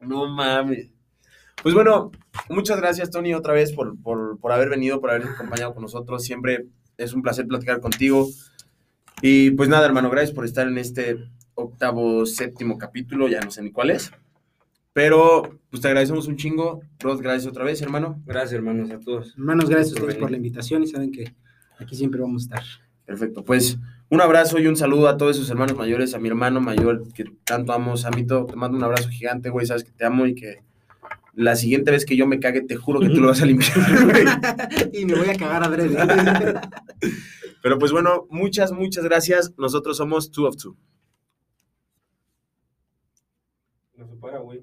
No mames. Pues bueno, muchas gracias, Tony, otra vez por, por, por haber venido, por haber acompañado con nosotros. Siempre es un placer platicar contigo. Y pues nada, hermano, gracias por estar en este octavo, séptimo capítulo, ya no sé ni cuál es. Pero, pues te agradecemos un chingo. Rod, gracias otra vez, hermano. Gracias, hermanos, a todos. Hermanos, gracias a ustedes por la invitación y saben que aquí siempre vamos a estar. Perfecto, pues un abrazo y un saludo a todos sus hermanos mayores, a mi hermano mayor que tanto amo, Samito, te mando un abrazo gigante, güey, sabes que te amo y que la siguiente vez que yo me cague, te juro que tú lo vas a limpiar, güey. y me voy a cagar adrede. Pero pues bueno, muchas, muchas gracias. Nosotros somos Two of Two. No se para, güey.